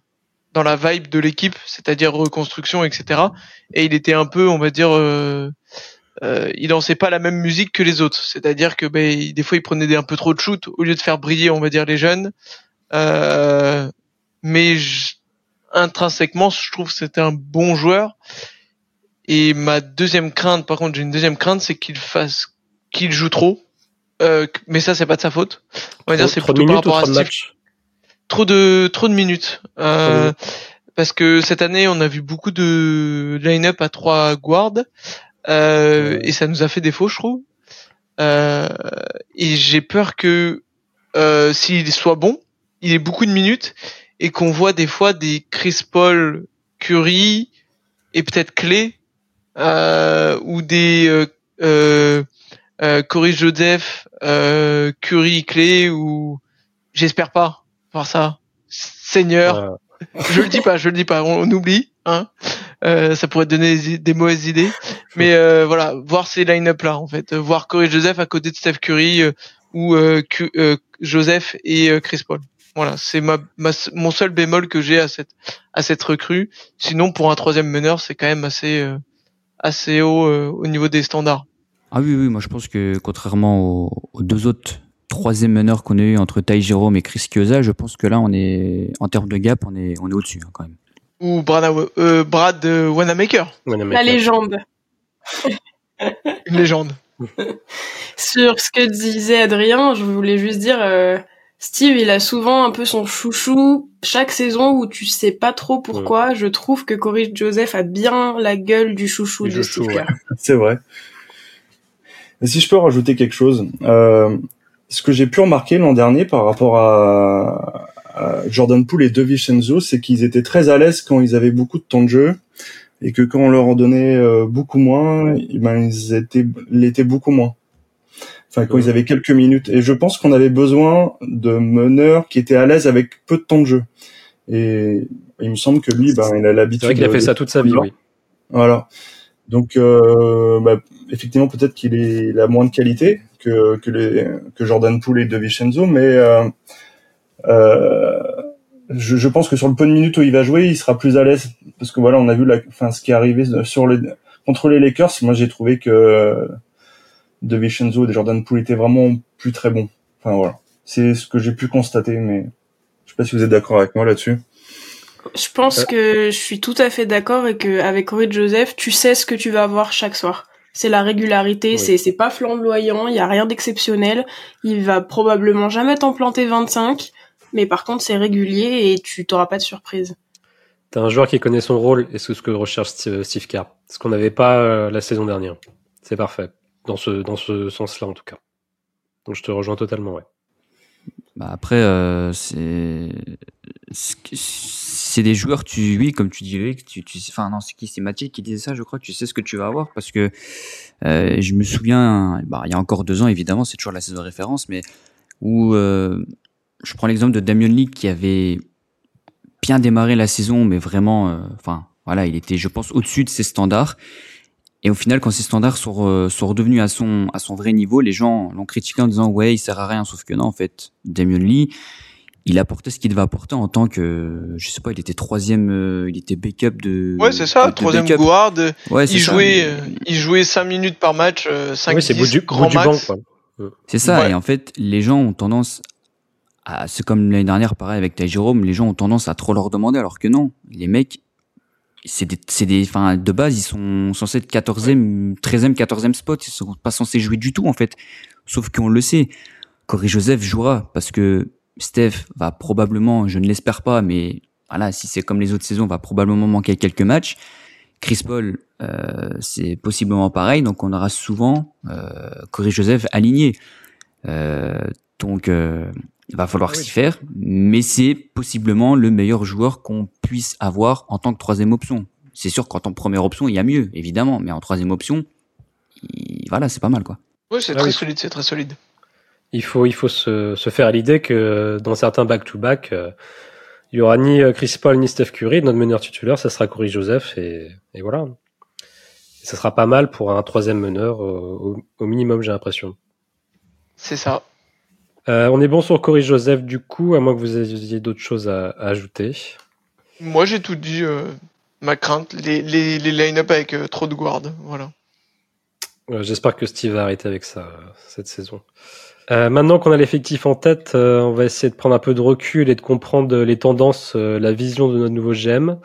S5: dans la vibe de l'équipe, c'est-à-dire reconstruction, etc. Et il était un peu, on va dire, euh, euh, il dansait pas la même musique que les autres. C'est-à-dire que ben, des fois, il prenait des, un peu trop de shoot au lieu de faire briller, on va dire, les jeunes. Euh, mais je, intrinsèquement, je trouve que c'était un bon joueur. Et ma deuxième crainte, par contre, j'ai une deuxième crainte, c'est qu'il fasse, qu'il joue trop. Euh, mais ça, c'est pas de sa faute. On va dire, c'est plutôt par rapport à Steve. Trop de, trop de minutes. Euh, mmh. Parce que cette année, on a vu beaucoup de line-up à trois guards. Euh, et ça nous a fait défaut, je trouve. Euh, et j'ai peur que euh, s'il soit bon, il ait beaucoup de minutes et qu'on voit des fois des Chris Paul, Curry et peut-être Clay euh, ou des euh, euh, euh Corey Joseph, Curry, Clay ou j'espère pas voir ça. Seigneur, je le dis pas, je le dis pas, on, on oublie, hein. Euh, ça pourrait donner des, des mauvaises idées. Mais euh, voilà, voir ces line-up là en fait, voir Corey Joseph à côté de Steph Curry euh, ou Joseph et Chris Paul. Voilà, c'est ma, ma, mon seul bémol que j'ai à cette à cette recrue. Sinon, pour un troisième meneur, c'est quand même assez assez haut au niveau des standards.
S4: Ah oui, oui, moi je pense que contrairement aux, aux deux autres troisième meneurs qu'on a eu entre Ty Jerome et Chris Chiosa, je pense que là on est en termes de gap, on est on est au-dessus hein, quand même
S5: ou Brad, euh, Brad euh, Wanamaker.
S3: La légende.
S5: Une légende.
S3: Sur ce que disait Adrien, je voulais juste dire, euh, Steve, il a souvent un peu son chouchou chaque saison où tu sais pas trop pourquoi. Je trouve que Corey Joseph a bien la gueule du chouchou du de chouchou, Steve ouais.
S6: C'est vrai. Et si je peux rajouter quelque chose, euh, ce que j'ai pu remarquer l'an dernier par rapport à, Jordan Poole et De Vincenzo, c'est qu'ils étaient très à l'aise quand ils avaient beaucoup de temps de jeu et que quand on leur en donnait euh, beaucoup moins, eh ben ils étaient l'étaient beaucoup moins. Enfin, quand ils avaient quelques minutes. Et je pense qu'on avait besoin de meneurs qui étaient à l'aise avec peu de temps de jeu. Et il me semble que lui, ben, il a l'habitude.
S2: C'est vrai qu'il a fait ça toute sa vie, oui.
S6: Voilà. Donc, euh, bah, effectivement, peut-être qu'il est, il a moins de qualité que que les que Jordan Poole et De Vincenzo, mais euh, euh, je, je, pense que sur le peu de minutes où il va jouer, il sera plus à l'aise parce que voilà, on a vu la, enfin, ce qui est arrivé sur les contre les Lakers. Moi, j'ai trouvé que De Vincenzo et Jordan Poole étaient vraiment plus très bons. Enfin voilà. C'est ce que j'ai pu constater, mais je sais pas si vous êtes d'accord avec moi là-dessus.
S3: Je pense euh. que je suis tout à fait d'accord et que avec Corey Joseph, tu sais ce que tu vas avoir chaque soir. C'est la régularité, c'est c'est pas flamboyant, il y a rien d'exceptionnel. Il va probablement jamais t'en planter 25, mais par contre c'est régulier et tu t'auras pas de surprise.
S2: T'as un joueur qui connaît son rôle et c'est ce que recherche Steve Kerr. Ce qu'on n'avait pas euh, la saison dernière. C'est parfait. Dans ce, dans ce sens-là, en tout cas. Donc, je te rejoins totalement, ouais.
S4: Bah après, euh, c'est des joueurs, tu, oui, comme tu disais, tu, tu, enfin non, c'est qui, c'est Mathieu qui disait ça, je crois. Tu sais ce que tu vas avoir parce que euh, je me souviens, bah, il y a encore deux ans, évidemment, c'est toujours la saison de référence, mais où euh, je prends l'exemple de Damien Lee qui avait bien démarré la saison, mais vraiment, enfin, voilà, il était, je pense, au-dessus de ses standards. Et au final, quand ses standards sont, euh, sont redevenus à son, à son vrai niveau, les gens l'ont critiqué en disant ouais, il sert à rien. Sauf que non, en fait, Damien Lee, il apportait ce qu'il devait apporter en tant que, je sais pas, il était troisième, euh, il était backup de.
S5: Ouais, c'est ça, troisième guard. Ouais, il jouait, il jouait cinq minutes par match, cinq
S2: c'est du, grand max.
S4: C'est ça. Et en fait, les gens ont tendance à, c'est comme l'année dernière, pareil avec Ty Jérôme, les gens ont tendance à trop leur demander, alors que non, les mecs, c'est des, c'est des, enfin, de base, ils sont censés être 14e, 13e, 14e spot. Ils sont pas censés jouer du tout, en fait. Sauf qu'on le sait. Corey Joseph jouera parce que Steph va probablement, je ne l'espère pas, mais voilà, si c'est comme les autres saisons, va probablement manquer quelques matchs. Chris Paul, euh, c'est possiblement pareil, donc on aura souvent euh, Corey Joseph aligné. Euh, donc, euh, il va falloir s'y faire, mais c'est possiblement le meilleur joueur qu'on puisse avoir en tant que troisième option. C'est sûr qu'en tant que première option, il y a mieux, évidemment, mais en troisième option, voilà, c'est pas mal, quoi.
S5: Oui, c'est ah très solide, c'est très solide.
S2: Il faut, il faut se, se faire à l'idée que dans certains back-to-back, euh, il y aura ni euh, Chris Paul ni Steph Curry. Notre meneur titulaire, ça sera Corey Joseph, et, et voilà. Et ça sera pas mal pour un troisième meneur, au minimum, j'ai l'impression.
S5: C'est ça.
S2: Euh, on est bon sur Corey Joseph du coup, à moins que vous ayez d'autres choses à, ajouter.
S5: Moi j'ai tout dit, euh, ma crainte, les, les, les line-up avec euh, trop de guard, voilà.
S2: J'espère que Steve va arrêter avec ça cette saison. maintenant qu'on a l'effectif en tête, on va essayer de prendre un peu de recul et de comprendre les tendances, la vision de notre nouveau GM.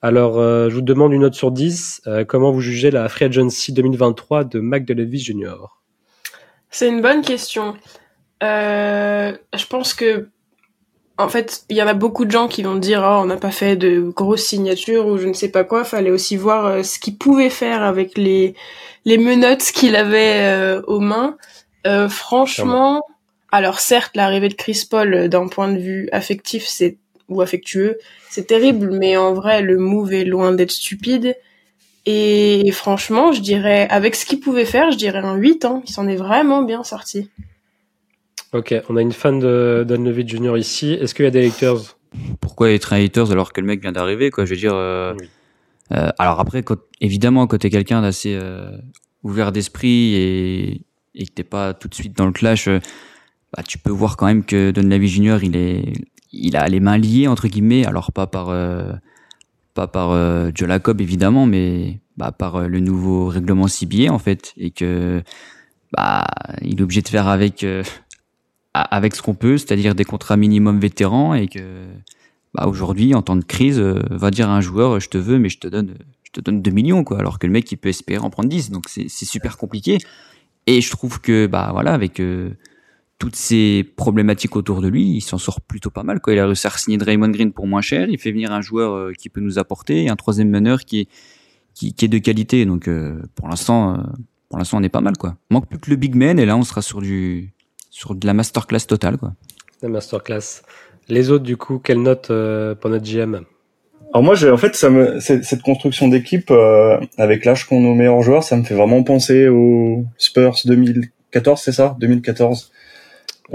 S2: Alors, je vous demande une note sur 10. comment vous jugez la Free Agency 2023 de Mac Jr.
S3: C'est une bonne question. Euh, je pense que en fait, il y en a beaucoup de gens qui vont dire oh, on n'a pas fait de grosses signatures ou je ne sais pas quoi. Fallait aussi voir euh, ce qu'il pouvait faire avec les les menottes qu'il avait euh, aux mains. franchement, alors certes, l'arrivée de Chris Paul d'un point de vue affectif, c'est ou affectueux, c'est terrible, mais en vrai, le move est loin d'être stupide. Et franchement, je dirais, avec ce qu'il pouvait faire, je dirais un 8. Hein. Il s'en est vraiment bien sorti.
S2: Ok, on a une fan de Donovan Junior ici. Est-ce qu'il y a des haters?
S4: Pourquoi être un haters alors que le mec vient d'arriver quoi? Je veux dire. Euh, euh, alors après, quand, évidemment, quand t'es quelqu'un d'assez euh, ouvert d'esprit et, et que t'es pas tout de suite dans le clash, bah, tu peux voir quand même que Donovan Junior, il est, il a les mains liées entre guillemets. Alors pas par pas par Joe Lacob évidemment, mais bah, par le nouveau règlement CBA en fait, et que bah il est obligé de faire avec avec ce qu'on peut, c'est-à-dire des contrats minimum vétérans et que bah, aujourd'hui, en temps de crise, euh, va dire à un joueur je te veux, mais je te donne, je te donne 2 millions, quoi, alors que le mec il peut espérer en prendre 10. Donc c'est super compliqué. Et je trouve que bah voilà, avec euh, toutes ces problématiques autour de lui, il s'en sort plutôt pas mal. Quoi. Il a réussi à signer Draymond Green pour moins cher. Il fait venir un joueur euh, qui peut nous apporter et un troisième meneur qui est, qui, qui est de qualité. Donc pour l'instant, pour l'instant, on est pas mal. Quoi. manque plus que le big man et là, on sera sur du sur de la masterclass totale, quoi.
S2: La masterclass. Les autres, du coup, quelle note euh, pour notre GM
S6: alors moi, j'ai en fait, ça me, cette construction d'équipe euh, avec l'âge qu'on nos meilleurs joueurs, ça me fait vraiment penser aux Spurs 2014, c'est ça? 2014,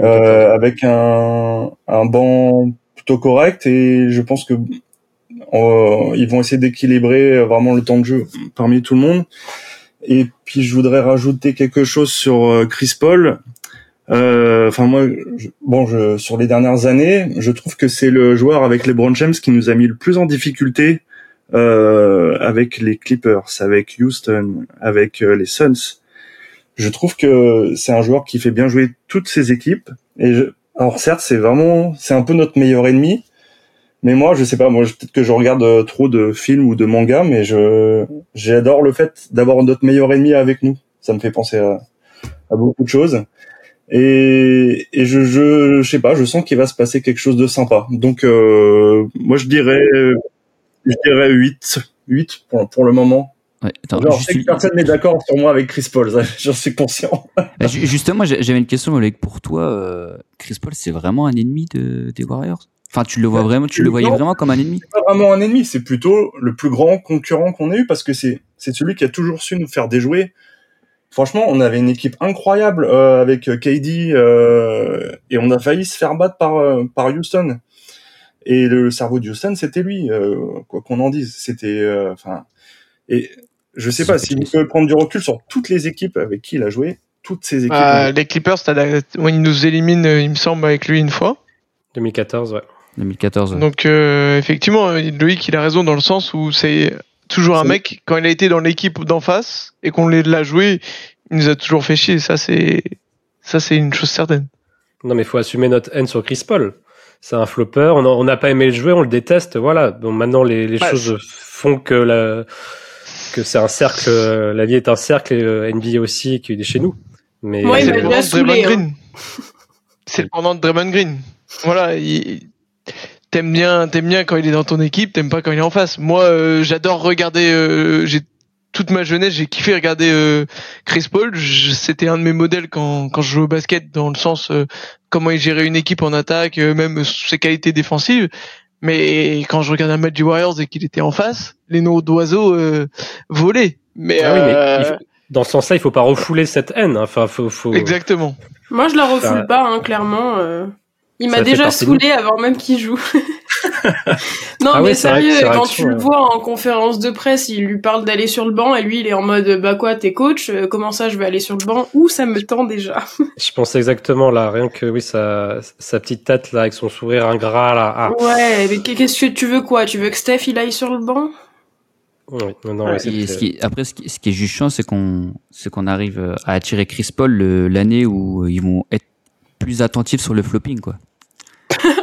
S6: euh, avec un, un banc plutôt correct et je pense que ils vont essayer d'équilibrer vraiment le temps de jeu parmi tout le monde. Et puis je voudrais rajouter quelque chose sur Chris Paul. Euh, enfin moi, bon, je, sur les dernières années, je trouve que c'est le joueur avec les Brown James qui nous a mis le plus en difficulté euh, avec les Clippers, avec Houston, avec euh, les Suns. Je trouve que c'est un joueur qui fait bien jouer toutes ses équipes et alors certes, c'est vraiment, c'est un peu notre meilleur ennemi. Mais moi, je sais pas, peut-être que je regarde trop de films ou de mangas, mais je, j'adore le fait d'avoir notre meilleur ennemi avec nous. Ça me fait penser à beaucoup de choses. Et, et je, je, je sais pas, je sens qu'il va se passer quelque chose de sympa. Donc, euh, moi, je dirais, je dirais 8, 8 pour, pour le moment.
S4: Ouais, attends,
S6: Genre, je sais que personne n'est d'accord sur moi avec Chris Paul, j'en suis conscient.
S4: Bah, ju- Justement, j'avais une question, Oleg, pour toi. euh, Chris Paul, c'est vraiment un ennemi de, des Warriors? Enfin, tu le vois
S6: Bah,
S4: vraiment, tu le voyais
S6: non.
S4: vraiment comme un ennemi?
S6: C'est pas vraiment un ennemi, c'est plutôt le plus grand concurrent qu'on ait eu parce que c'est c'est celui qui a toujours su nous faire déjouer. Franchement, on avait une équipe incroyable euh, avec euh, KD euh, et on a failli se faire battre par euh, par Houston. Et le cerveau de Houston, c'était lui, euh, quoi qu'on en dise. C'était, euh, enfin, et je sais pas si vous pouvez prendre du recul sur toutes les équipes avec qui il a joué, toutes ces équipes.
S5: Les Clippers, t'as la- ouais, ils nous éliminent, il me semble, avec lui une fois.
S2: 2014, ouais.
S4: 2014. ouais.
S5: Donc euh, effectivement, Loïc il a raison dans le sens où c'est toujours un mec quand il a été dans l'équipe d'en face et qu'on l'a joué, il nous a toujours fait chier. Ça c'est ça c'est une chose certaine.
S2: Non, mais il faut assumer notre haine sur Chris Paul. C'est un flopper, on n'a pas aimé le jouer, on le déteste, voilà. Bon, maintenant, les, les
S5: Bah,
S2: choses font que la, que c'est un cercle, la vie est un cercle et NBA aussi qui est chez nous. Mais
S3: Ouais, il
S5: c'est le
S3: bien
S5: pendant de Draymond
S3: hein.
S5: Green. C'est le pendant de Draymond Green. Voilà, il- t'aimes bien, t'aimes bien quand il est dans ton équipe, t'aimes pas quand il est en face. Moi, euh, j'adore regarder. euh, j'ai toute ma jeunesse, j'ai kiffé regarder euh, Chris Paul. Je- C'était un de mes modèles quand quand je jouais au basket, dans le sens euh, comment il gérait une équipe en attaque, euh, même ses qualités défensives. Mais quand je regarde un match du Warriors et qu'il était en face, les noms d'oiseaux euh, volaient. Mais,
S2: Ah oui, mais
S5: euh,
S2: il faut- dans ce sens-là, il faut pas refouler cette haine. hein. Enfin, faut, faut.
S5: exactement.
S3: Moi, je la refoule pas, hein, clairement. Il m'a déjà
S2: de
S3: saoulé avant même qu'il joue. non,
S2: Ah
S3: mais sérieux,
S2: vrai
S3: quand tu le vois en conférence de presse, il lui parle d'aller sur le banc et lui, il est en mode bah quoi, t'es coach euh, Comment ça, je vais aller sur le banc? Où ça me tend déjà
S2: Je pense exactement là, rien que oui, sa, sa petite tête là avec son sourire ingrat là. Ah,
S3: Ouais, mais qu'est-ce que tu veux quoi? Tu veux que Steph il aille sur le banc?
S2: Oui, non,
S4: ce qui après, ce qui, ce qui est juste chiant, c'est qu'on, c'est qu'on arrive à attirer Chris Paul l'année où ils vont être plus attentifs sur le flopping, quoi.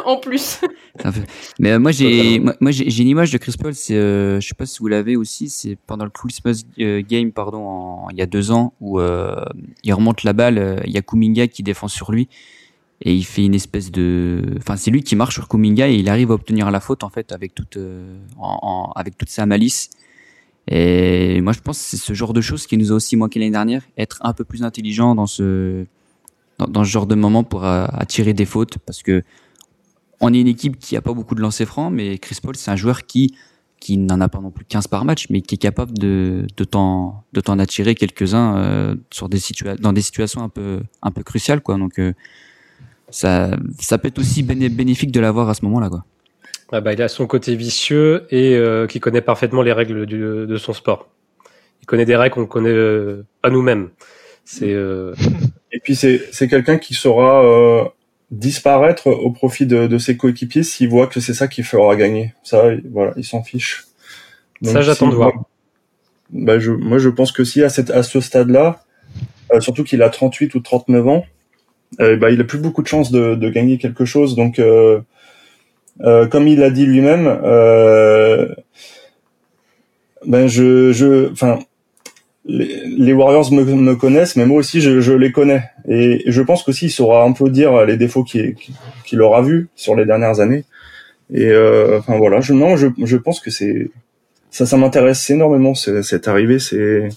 S3: En plus.
S4: Peu- Mais euh, moi, j'ai, moi, moi, j'ai j'ai une image de Chris Paul. C'est, euh, je sais pas si vous l'avez aussi. C'est pendant le Christmas euh, game, pardon, en- il y a deux ans, où euh, il remonte la balle. Il y a Kuminga qui défend sur lui et il fait une espèce de, enfin, c'est lui qui marche sur Kuminga et il arrive à obtenir la faute en fait avec toute, euh, en- en- avec toute sa malice. Et moi, je pense que c'est ce genre de choses qui nous a aussi manqué l'année dernière, être un peu plus intelligent dans ce, dans, dans ce genre de moment pour euh, attirer des fautes, parce que on est une équipe qui a pas beaucoup de lancers francs, mais Chris Paul, c'est un joueur qui qui n'en a pas non plus 15 par match, mais qui est capable de de t'en de t'en attirer quelques-uns euh, sur des situa dans des situations un peu un peu cruciales, quoi. Donc euh, ça ça peut être aussi béné- bénéfique de l'avoir à ce moment-là, quoi.
S2: Ah bah, il a son côté vicieux et euh, qui connaît parfaitement les règles du, de son sport. Il connaît des règles qu'on connaît euh, pas nous-mêmes. C'est euh,
S6: Et puis c'est c'est quelqu'un qui saura euh, disparaître au profit de, de ses coéquipiers s'il voit que c'est ça qui fera gagner. Ça, il- voilà, il s'en fiche.
S2: Ça, j'attends de voir.
S6: Bah, je, moi, je pense que si à, cette, à ce stade-là, euh, surtout qu'il a 38 ou 39 ans, euh, bah, il a plus beaucoup de chances de, de gagner quelque chose. Donc, euh, euh, comme il l'a dit lui-même, euh, ben je, je, enfin, les, Warriors me, connaissent, mais moi aussi je, les connais. Et je pense qu'aussi il saura un peu dire les défauts qu'il aura vus sur les dernières années. Et euh, enfin voilà, je, non, je, je pense que c'est ça, ça m'intéresse énormément cette arrivée. C'est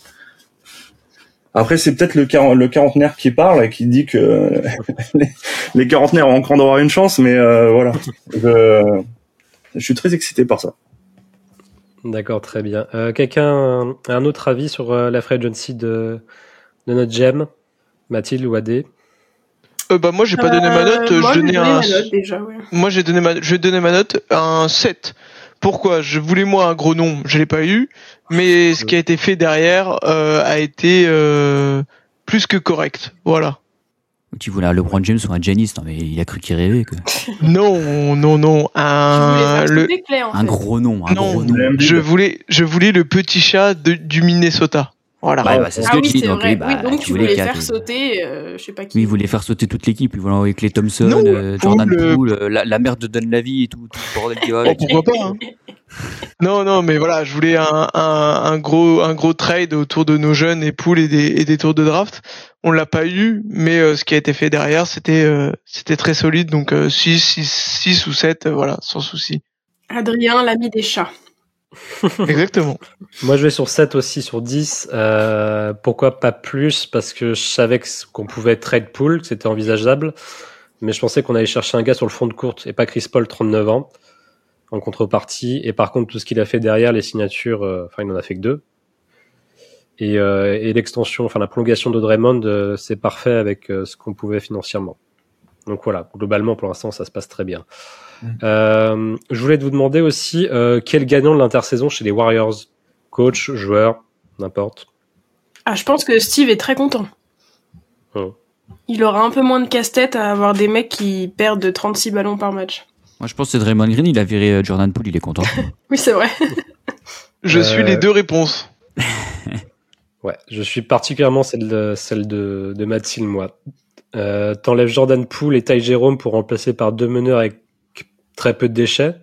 S6: après c'est peut-être le, le quarantenaire qui parle et qui dit que les, les quarantenaires ont encore d'avoir une chance, mais euh, voilà, je, je suis très excité par ça.
S2: D'accord, très bien. Euh, Quelqu'un a un autre avis sur euh, la free agency de, de notre gem, Mathilde ou Adé?
S5: Euh, bah moi j'ai pas donné ma note,
S3: Euh, moi,
S5: je
S3: j'ai
S5: donnais
S3: donné
S5: un.
S3: ma note déjà, ouais.
S5: Moi j'ai donné ma, je vais donner ma note à un 7. Pourquoi? Je voulais moi un gros nom, je l'ai pas eu, mais ce qui a été fait derrière euh, a été euh, plus que correct. Voilà.
S4: Tu voulais un LeBron James ou un Giannis, non mais il a cru qu'il rêvait, quoi.
S5: Non, non, non, un le
S4: Un gros nom, un
S5: non,
S4: gros nom.
S5: Je voulais je voulais le petit chat de, du Minnesota. Voilà.
S4: Ouais, bah, c'est ce
S3: Ah
S4: que
S3: oui,
S4: tu dis.
S3: c'est
S4: Donc,
S3: vrai.
S4: oui, bah,
S3: oui, donc tu
S4: voulais
S3: faire sauter, euh, je sais pas qui.
S4: Oui, il voulait faire sauter toute l'équipe. Il voulait envoyer Clay Thompson,
S5: Non,
S4: euh, Jordan
S5: Poole, euh,
S4: Poole, euh, la, la mère de Dunlavy et tout, tout le bordel qui va
S5: Oh,
S4: avec.
S5: pourquoi pas hein. Non, non, mais voilà, je voulais un, un, un gros un gros trade autour de nos jeunes et poules et des, et des tours de draft. On l'a pas eu, mais euh, ce qui a été fait derrière, c'était euh, c'était très solide. Donc 6, 6, 6 ou 7, voilà, sans souci.
S3: Adrien, l'ami des chats.
S5: Exactement.
S2: Moi, je vais sur 7 aussi, sur 10. Euh, pourquoi pas plus? Parce que je savais qu'on pouvait trade pool, que c'était envisageable. Mais je pensais qu'on allait chercher un gars sur le front de courte et pas Chris Paul, 39 ans, en contrepartie. Et par contre, tout ce qu'il a fait derrière, les signatures, euh, enfin, il en a fait que deux. Et, euh, et l'extension, enfin, la prolongation de Draymond, euh, c'est parfait avec euh, ce qu'on pouvait financièrement. Donc voilà, globalement, pour l'instant, ça se passe très bien.
S6: Mm.
S2: Euh, je voulais vous demander aussi euh, quel gagnant de l'intersaison chez les Warriors? Coach, joueur, n'importe.
S3: Ah, je pense que Steve est très content.
S2: Oh.
S3: Il aura un peu moins de casse-tête à avoir des mecs qui perdent de 36 ballons par match.
S4: Moi, je pense que c'est Draymond Green. Il a viré Jordan Poole. Il est content.
S3: Oui, c'est vrai.
S5: Je
S2: Euh,
S5: suis les deux réponses.
S2: Ouais, je suis particulièrement celle de, celle de, de Seal, moi. Euh, T'enlèves Jordan Poole et Ty Jerome pour remplacer par deux meneurs avec très peu de déchets.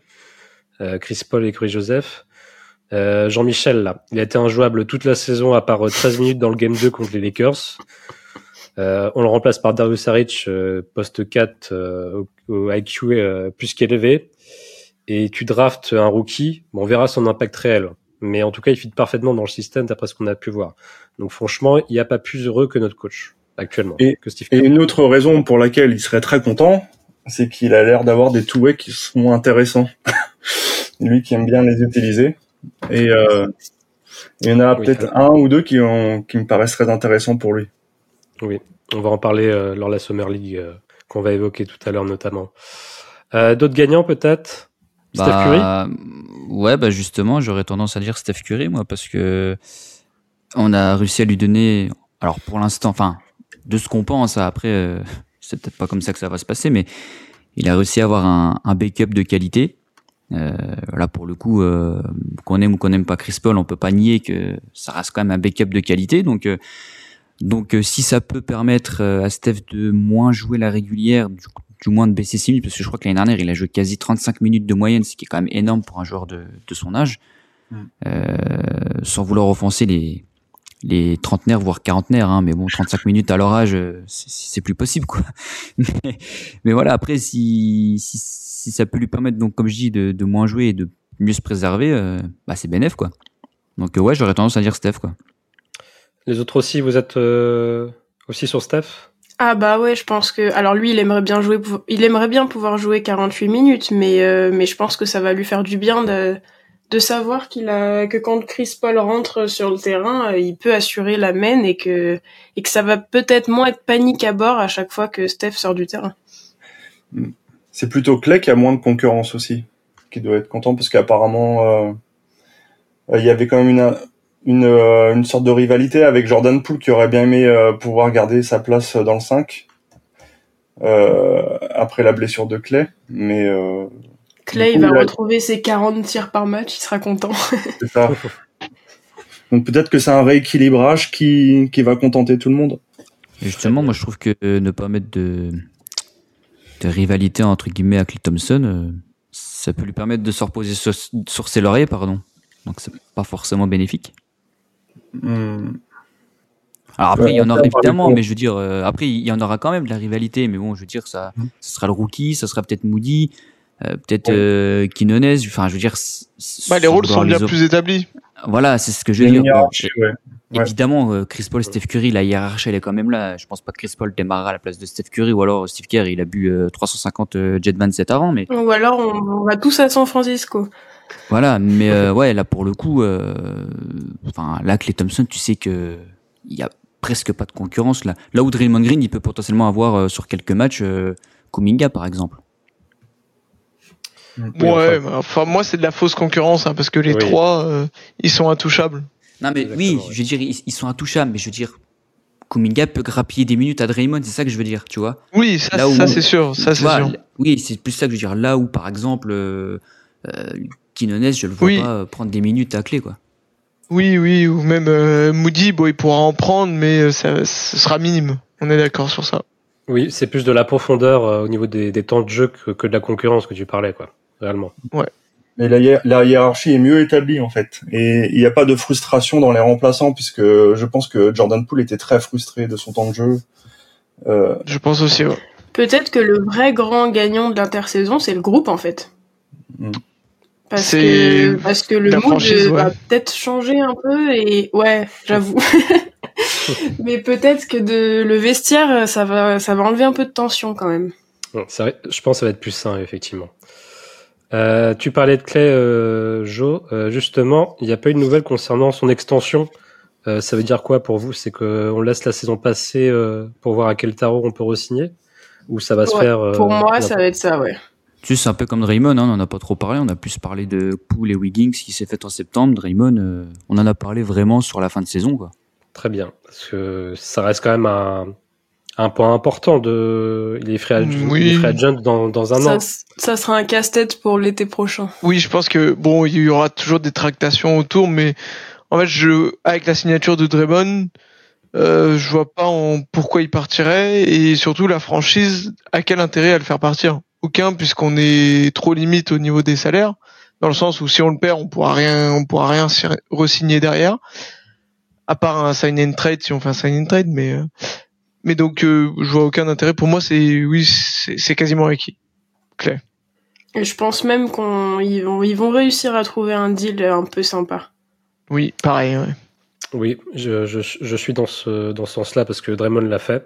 S2: Euh, Chris Paul et Corey Joseph. Euh, Jean-Michel, là, il a été injouable toute la saison à part euh, 13 minutes dans le Game 2 contre les Lakers. Euh, on le remplace par Darius Saric, euh, poste 4, euh, au, IQ euh, plus qu'élevé. Et tu draftes un rookie, bon, on verra son impact réel. Mais en tout cas, il fit parfaitement dans le système d'après ce qu'on a pu voir. Donc franchement, il n'y a pas plus heureux que notre coach actuellement,
S6: Et-
S2: que Steve
S6: Et une autre raison pour laquelle il serait très content, c'est qu'il a l'air d'avoir des two-way qui sont intéressants. Lui qui aime bien les utiliser. Et euh, il y en a
S2: Oui,
S6: peut-être un ou deux qui, ont, qui me paraissent très intéressants pour lui.
S2: Oui, on va en parler euh, lors de la Summer League euh, qu'on va évoquer tout à l'heure notamment. Euh, D'autres gagnants peut-être? Steph Curry?
S4: Bah, Ouais, bah justement, j'aurais tendance à dire Steph Curry, moi, parce que on a réussi à lui donner. Alors pour l'instant, enfin, de ce qu'on pense, après, euh, c'est peut-être pas comme ça que ça va se passer, mais il a réussi à avoir un, backup de qualité. Euh, là, pour le coup, euh, qu'on aime ou qu'on n'aime pas Chris Paul, on peut pas nier que ça reste quand même un backup de qualité. Donc, donc, si ça peut permettre à Steph de moins jouer la régulière, du, du moins de baisser ses minutes, parce que je crois que l'année dernière, il a joué quasi 35 minutes de moyenne, ce qui est quand même énorme pour un joueur de, de son âge,
S6: Mm.
S4: euh, sans vouloir offenser les, les trentenaires, voire quarantenaires, hein, mais bon, 35 minutes à leur âge, euh, c'est plus possible, quoi. mais, mais voilà, après, si, si, si ça peut lui permettre, donc, comme je dis, de, de moins jouer et de mieux se préserver, euh, bah, c'est bénéf, quoi. Donc, euh, ouais, j'aurais tendance à dire Steph, quoi.
S2: Les autres aussi, vous êtes euh, aussi sur Steph?
S3: Ah bah ouais, je pense que alors lui il aimerait bien jouer il aimerait bien pouvoir jouer 48 minutes mais euh, mais je pense que ça va lui faire du bien de de savoir qu'il a que quand Chris Paul rentre sur le terrain, euh, il peut assurer la main et que et que ça va peut-être moins être panique à bord à chaque fois que Steph sort du terrain.
S6: C'est plutôt Clay qui a moins de concurrence aussi, qui doit être content parce qu'apparemment euh, euh, il y avait quand même une une, euh, une sorte de rivalité avec Jordan Poole qui aurait bien aimé euh, pouvoir garder sa place dans le 5 euh, après la blessure de Clay, mais euh,
S3: Clay
S6: coup,
S3: va retrouver ses 40 tirs par match, il sera content.
S6: c'est ça. Donc peut-être que c'est un rééquilibrage qui qui va contenter tout le monde.
S4: Justement, moi, je trouve que euh, ne pas mettre de, de rivalité entre guillemets à Clay Thompson, euh, ça peut lui permettre de se reposer sur, sur ses lauriers, pardon. Donc, c'est pas forcément bénéfique.
S6: Hmm.
S4: Alors après,
S6: Ouais,
S4: il y en aura évidemment, mais je veux dire, euh, après, il y en aura quand même de la rivalité, mais bon, je veux dire, ça, ça sera le rookie, ça sera peut-être Moody, euh, peut-être
S6: Ouais.
S4: euh, Quinones, enfin, je veux dire,
S5: Bah, les rôles sont
S4: les
S5: bien plus établis.
S4: Voilà, c'est ce que je veux dire. Bon,
S6: ouais.
S4: Évidemment, euh, Chris Paul, Steph Curry, la hiérarchie, elle est quand même là. Je pense pas que Chris Paul démarrera à la place de Steph Curry, ou alors Steve Kerr, il a bu euh, 350 euh, Jet 27 avant, mais
S3: Ou alors on, on va tous à San Francisco.
S4: Voilà. Mais euh, ouais, là pour le coup, euh, enfin là, Clay Thompson, tu sais que il y a presque pas de concurrence là. Là où Draymond Green, il peut potentiellement avoir euh, sur quelques matchs euh, Kuminga par exemple.
S5: Ouais,
S2: enfin.
S5: mais enfin moi c'est de la fausse concurrence hein, parce que les
S2: Oui.
S5: trois euh, ils sont intouchables.
S4: Non mais
S2: Exactement,
S4: oui,
S2: ouais.
S4: je veux dire, ils, ils sont intouchables, mais je veux dire, Kuminga peut grappiller des minutes à Draymond, c'est ça que je veux dire, tu vois.
S5: Oui, ça, c'est sûr, ça c'est sûr.
S4: Oui, c'est plus ça que je veux dire. Là où, par exemple, euh, euh, Quinones, je le vois
S5: Oui.
S4: pas euh, prendre des minutes à clé, quoi.
S5: Oui, oui, ou même Moody, bon, il pourra en prendre, mais ça, ce sera minime. On est d'accord sur ça.
S2: Oui, c'est plus de la profondeur au niveau des, temps de jeu que, que, de la concurrence que tu parlais, quoi, réellement.
S5: Ouais.
S6: Mais la, la, hiérarchie est mieux établie en fait, et il n'y a pas de frustration dans les remplaçants puisque je pense que Jordan Poole était très frustré de son temps de jeu.
S5: Euh... Je pense aussi. Ouais.
S3: Peut-être que le vrai grand gagnant de l'intersaison, c'est le groupe en fait. Mm. Parce que, parce que le mood va peut-être changer un peu et ouais, j'avoue. Mais peut-être que de le vestiaire, ça va, ça va enlever un peu de tension quand même.
S2: ça, je pense que ça va être plus sain effectivement. Euh, tu parlais de Clay, euh, Joe. Euh, justement, il n'y a pas eu de nouvelles concernant son extension. Euh, ça veut dire quoi pour vous? C'est qu'on laisse la saison passer euh, pour voir à quel tarot on peut re-signer? Ou ça va se faire
S3: Pour moi, ça va être ça, ouais.
S4: Tu sais, c'est un peu comme Draymond, hein, on n'en a pas trop parlé. On a plus parlé de Poole et Wiggins qui s'est fait en septembre. Draymond, on en a parlé vraiment sur la fin de saison, quoi.
S2: Très bien, parce que ça reste quand même un, un point important de il est free agent, dans, dans un an.
S3: Ça sera un casse-tête pour l'été prochain.
S5: Oui, je pense que bon, il y aura toujours des tractations autour, mais en fait, je avec la signature de Draymond, euh, je vois pas en pourquoi il partirait et surtout la franchise a quel intérêt à le faire partir? Aucun, puisqu'on est trop limite au niveau des salaires, dans le sens où si on le perd, on pourra rien, on pourra rien re-signer derrière, à part un sign and trade si on fait un sign and trade, mais euh, mais donc, euh, je vois aucun intérêt. Pour moi, c'est oui, c'est quasiment acquis. Claire.
S3: Et je pense même qu'ils vont, ils vont réussir à trouver un deal un peu sympa.
S5: Oui, pareil. Ouais.
S2: Oui, je, je, je, suis dans ce, dans ce sens-là parce que Draymond l'a fait.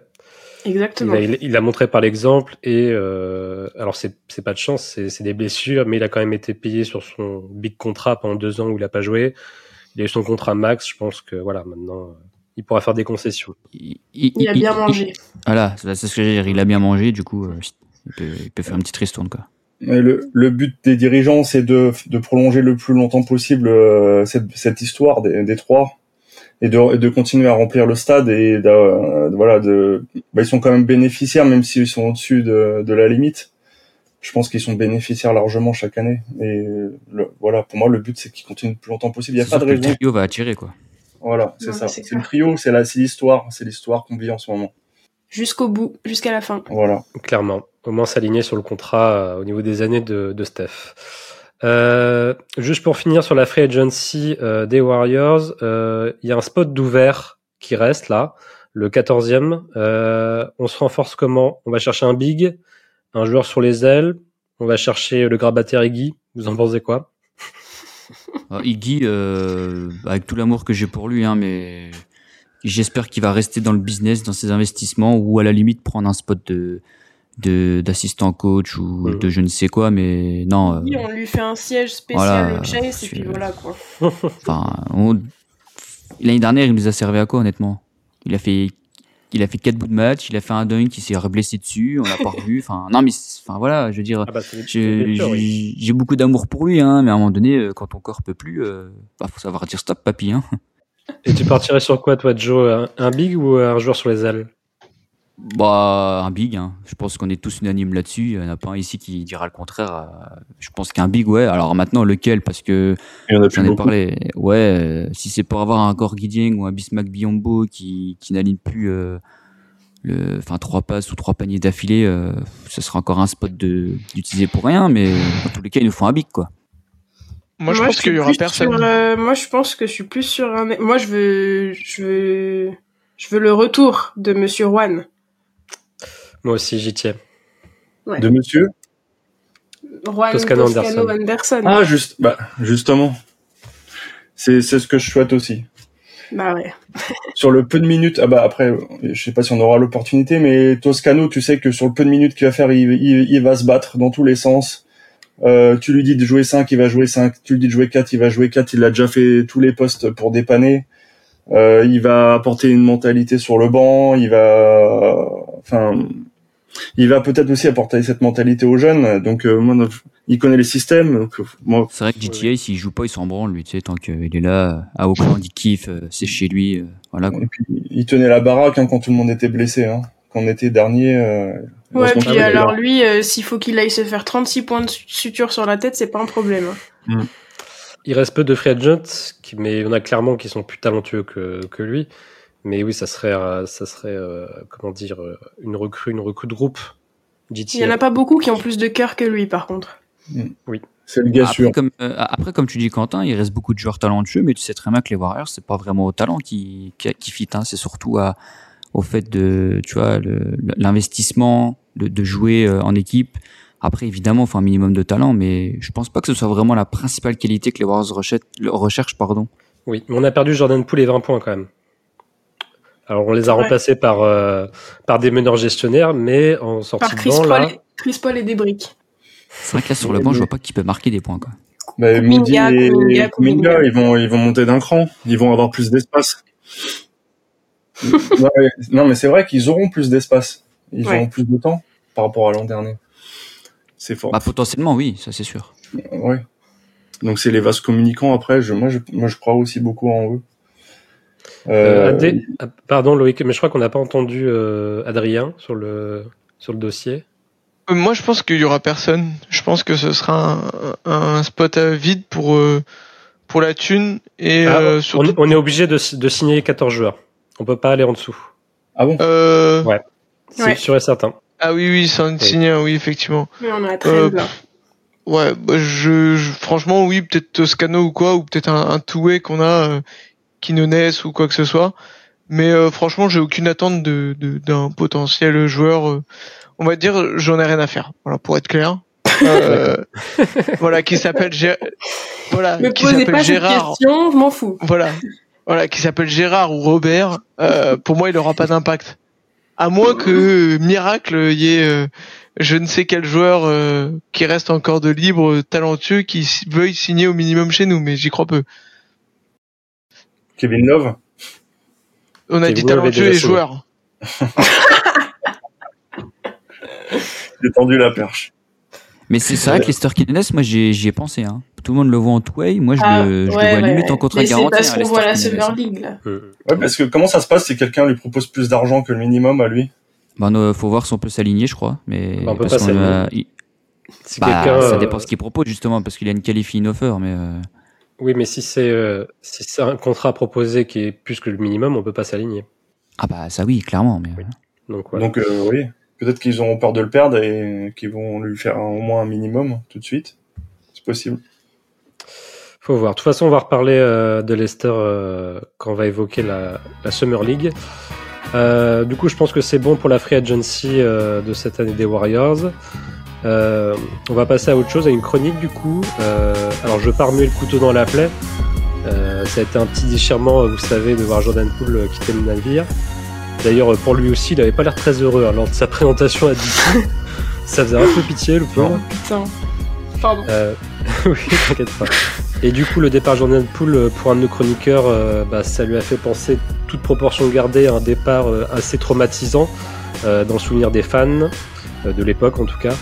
S3: Exactement.
S2: Il a, il, a montré par l'exemple et euh, alors c'est c'est pas de chance, c'est des blessures, mais il a quand même été payé sur son big contrat pendant deux ans où il a pas joué. Il a eu son contrat max. Je pense que voilà maintenant il pourra faire des concessions.
S3: Il, a bien mangé.
S4: Voilà, c'est ce que j'ai dire. Il a bien mangé, du coup, euh, il, peut, faire une petite ristourne, quoi.
S6: Le, le, but des dirigeants, c'est de, de, prolonger le plus longtemps possible euh, cette, cette, histoire des, des trois et de, de, continuer à remplir le stade et de, voilà de bah, ils sont quand même bénéficiaires même s'ils sont au-dessus de, de, la limite je pense qu'ils sont bénéficiaires largement chaque année et voilà pour moi le but c'est qu'ils continuent le plus longtemps possible il y a pas de raison
S4: le trio va attirer quoi
S6: voilà, c'est ça. C'est le trio, c'est l'histoire, c'est l'histoire qu'on vit en ce moment.
S3: Jusqu'au bout, jusqu'à la fin.
S6: Voilà.
S2: Clairement. Au moins s'aligner sur le contrat euh, au niveau des années de, de Steph. Euh, juste pour finir sur la free agency euh, des Warriors, il y a un spot d'ouvert qui reste là, le 14e. on se renforce comment? On va chercher un big, un joueur sur les ailes, on va chercher le grabataire Iggy. Vous en pensez quoi?
S4: Euh, Iggy, euh, avec tout l'amour que j'ai pour lui, hein, mais j'espère qu'il va rester dans le business, dans ses investissements, ou à la limite prendre un spot de d'assistant coach ou de je ne sais quoi mais non
S3: oui, on lui fait un siège spécial au Chase et puis voilà quoi
S4: enfin l'année dernière il nous a servi à quoi honnêtement? Il a fait il a fait quatre bouts de match, il a fait un dunk, qui s'est reblessé dessus, on l'a pas revu. Enfin, non, mais enfin voilà, je veux dire, ah bah, j'ai beaucoup d'amour pour lui, hein, mais à un moment donné, euh, quand ton corps peut plus, euh, bah, faut savoir dire stop, papy. Hein.
S2: Et tu partirais sur quoi, toi, Joe? Un, big ou un joueur sur les ailes?
S4: Bah, un big. Hein. Je pense qu'on est tous unanimes là-dessus. Il n'y en a pas un ici qui dira le contraire. Euh, je pense qu'un big, ouais. Alors maintenant, lequel? Parce que j'en ai parlé. Ouais, si c'est pour avoir un Gorg ou un Bismack Biombo qui, qui n'aligne plus euh, le, enfin trois passes ou trois paniers d'affilée, euh, ce sera encore un spot d'utiliser pour rien. Mais dans tous les cas, ils nous font un big, quoi.
S5: Moi, je pense qu'il y aura personne.
S3: moi, je pense que je suis plus sur un. Moi, je veux, je veux, je veux le retour de Monsieur Juan.
S2: Moi aussi, j'y tiens.
S6: De monsieur
S3: Juan Toscano, Anderson.
S6: Ah, juste, bah, justement. C'est ce que je souhaite aussi.
S3: Bah ouais.
S6: sur le peu de minutes, ah bah après, je sais pas si on aura l'opportunité, mais Toscano, tu sais que sur le peu de minutes qu'il va faire, il, il, va se battre dans tous les sens. Euh, tu lui dis de jouer 5, il va jouer 5. Tu lui dis de jouer 4, il va jouer 4. Il a déjà fait tous les postes pour dépanner. Euh, il va apporter une mentalité sur le banc. Il va, enfin, il va peut-être aussi apporter cette mentalité aux jeunes. Donc, euh, moi, il connaît les systèmes.
S4: Moi... C'est vrai que GTA, s'il joue pas, il s'en branle, lui, tu sais, tant qu'il est là, à Auckland, il kiffe, euh, c'est chez lui, euh, voilà.
S6: Et puis, il tenait la baraque hein, quand tout le monde était blessé, hein. Quand on était dernier. Euh,
S3: ouais, puis alors lui, s'il faut qu'il aille se faire 36 points de suture sur la tête, c'est pas un problème. Hein. Mm.
S2: il reste peu de free agents, qui, mais on a clairement qui sont plus talentueux que, que lui. Mais oui, ça serait, euh, ça serait euh, comment dire, euh, une recrue, une recrue de groupe.
S3: Il y en a pas beaucoup qui ont plus de cœur que lui, par contre.
S2: Oui.
S6: C'est le gars
S4: après,
S6: sûr.
S4: Comme, euh, après, comme tu dis, Quentin, il reste beaucoup de joueurs talentueux, mais tu sais très bien que les Warriors, c'est pas vraiment au talent qui, qui, qui fit, hein. c'est surtout à, au fait de, tu vois, l'investissement, de, de jouer euh, en équipe. Après, évidemment, il faut un minimum de talent, mais je pense pas que ce soit vraiment la principale qualité que les Warriors recherchent, recherchent pardon.
S2: Oui, mais on a perdu Jordan Poole et 20 points quand même. Alors on les a
S3: Ouais.
S2: remplacés par, euh, par des meneurs gestionnaires, mais en sortie
S3: Par
S2: de banc,
S3: Paul,
S2: là,
S3: et- Chris Paul et des briques.
S4: C'est vrai que là, sur le banc, je vois pas qui peut marquer des points, quoi.
S6: Bah, Midi et
S3: Kuminga,
S6: Kuminga,
S3: Kuminga.
S6: ils vont, ils vont monter d'un cran. Ils vont avoir plus d'espace. Ouais, non, mais c'est vrai qu'ils auront plus d'espace. Ils
S3: Ouais.
S6: auront plus de temps par rapport à l'an dernier. C'est fort.
S4: Bah, potentiellement, oui, ça c'est sûr.
S6: Ouais. Donc c'est les vases communicants après. Je, moi, je, moi, je crois aussi beaucoup en eux.
S2: Euh,
S6: Euh,
S2: Adé- ah, pardon Loïc, mais je crois qu'on n'a pas entendu euh, Adrien sur le, sur le dossier.
S5: Euh, Moi, je pense qu'il y aura personne. Je pense que ce sera un, un spot à vide pour euh, pour la thune et
S2: Ah,
S5: euh,
S2: on,
S5: surtout.
S2: on est obligé de, de signer 14 joueurs. On peut pas aller en dessous.
S6: Ah bon?
S5: Euh,
S2: Ouais. C'est
S3: Ouais.
S2: sûr et certain.
S5: Ah oui, oui, c'est un signé, un, oui, effectivement.
S3: Mais on à 13
S5: Euh,
S3: là.
S5: Ouais, bah, je, je- franchement, oui, peut-être Toscano ou quoi, ou peut-être un, un two-way qu'on a, euh, Quinones ou quoi que ce soit. Mais euh, franchement, j'ai aucune attente de de- d'un potentiel joueur. euh, on va dire, j'en ai rien à faire. Voilà, pour être clair. Euh, voilà, qui s'appelle Gé- voilà,
S3: Me
S5: qui
S3: posez cette
S5: Gérard.
S3: question, je m'en fous.
S5: Voilà, voilà, qui s'appelle Gérard ou Robert. euh, pour moi, il aura pas d'impact. À moins que euh, miracle, il y ait euh, je ne sais quel joueur euh, qui reste encore de libre, talentueux, qui veuille signer au minimum chez nous, mais j'y crois peu.
S6: Kevin Love
S5: On a
S2: Kevin
S5: dit talentueux et
S2: signé.
S5: joueurs.
S6: J'ai tendu la perche.
S4: Mais c'est c'est vrai que Lester Quinones, moi j'y ai pensé. Hein. Tout le monde le voit en two-way, moi je
S3: Ah,
S4: le, je le
S3: ouais,
S4: vois
S3: ouais,
S4: limite
S3: ouais.
S4: en contrat
S3: Mais c'est
S4: garanti.
S3: parce
S4: hein,
S3: qu'on voit la. Summer League là.
S6: Ouais, parce que comment ça se passe si quelqu'un lui propose plus d'argent que le minimum à lui?
S4: Non, faut voir si on peut s'aligner, je crois. Mais
S2: Bah, on peut
S4: parce
S2: pas
S4: qu'on a-
S2: s'aligner.
S4: il-
S2: Si
S4: bah, ça
S2: euh,
S4: dépend ce qu'il propose justement, parce qu'il a une qualifying offer, mais euh,
S2: Oui, mais si c'est euh, si c'est un contrat proposé qui est plus que le minimum, on peut pas s'aligner.
S4: ah bah ça oui, clairement. Mais
S2: Oui. Donc voilà.
S6: Donc euh, oui, peut-être qu'ils ont peur de le perdre et qu'ils vont lui faire un- au moins un minimum tout de suite. C'est possible.
S2: Faut voir. De toute façon, on va reparler euh, de Leicester euh, quand on va évoquer la, la Summer League. Euh, du coup, je pense que c'est bon pour la free agency euh, de cette année des Warriors. Euh, on va passer à autre chose, à une chronique du coup. Euh, alors, je pars muer le couteau dans la plaie. Euh, ça a été un petit déchirement, vous savez, de voir Jordan Poole euh, quitter le navire. D'ailleurs, pour lui aussi, il avait pas l'air très heureux hein, lors de sa présentation à DC. ça faisait un peu pitié, le pauvre.
S3: Putain. Pardon.
S2: Euh, oui, t'inquiète pas. Et du coup, le départ Jordan Poole euh, pour un de nos chroniqueurs, euh, bah, ça lui a fait penser, toute proportion gardée, à un départ euh, assez traumatisant euh, dans le souvenir des fans, euh, de l'époque en tout cas.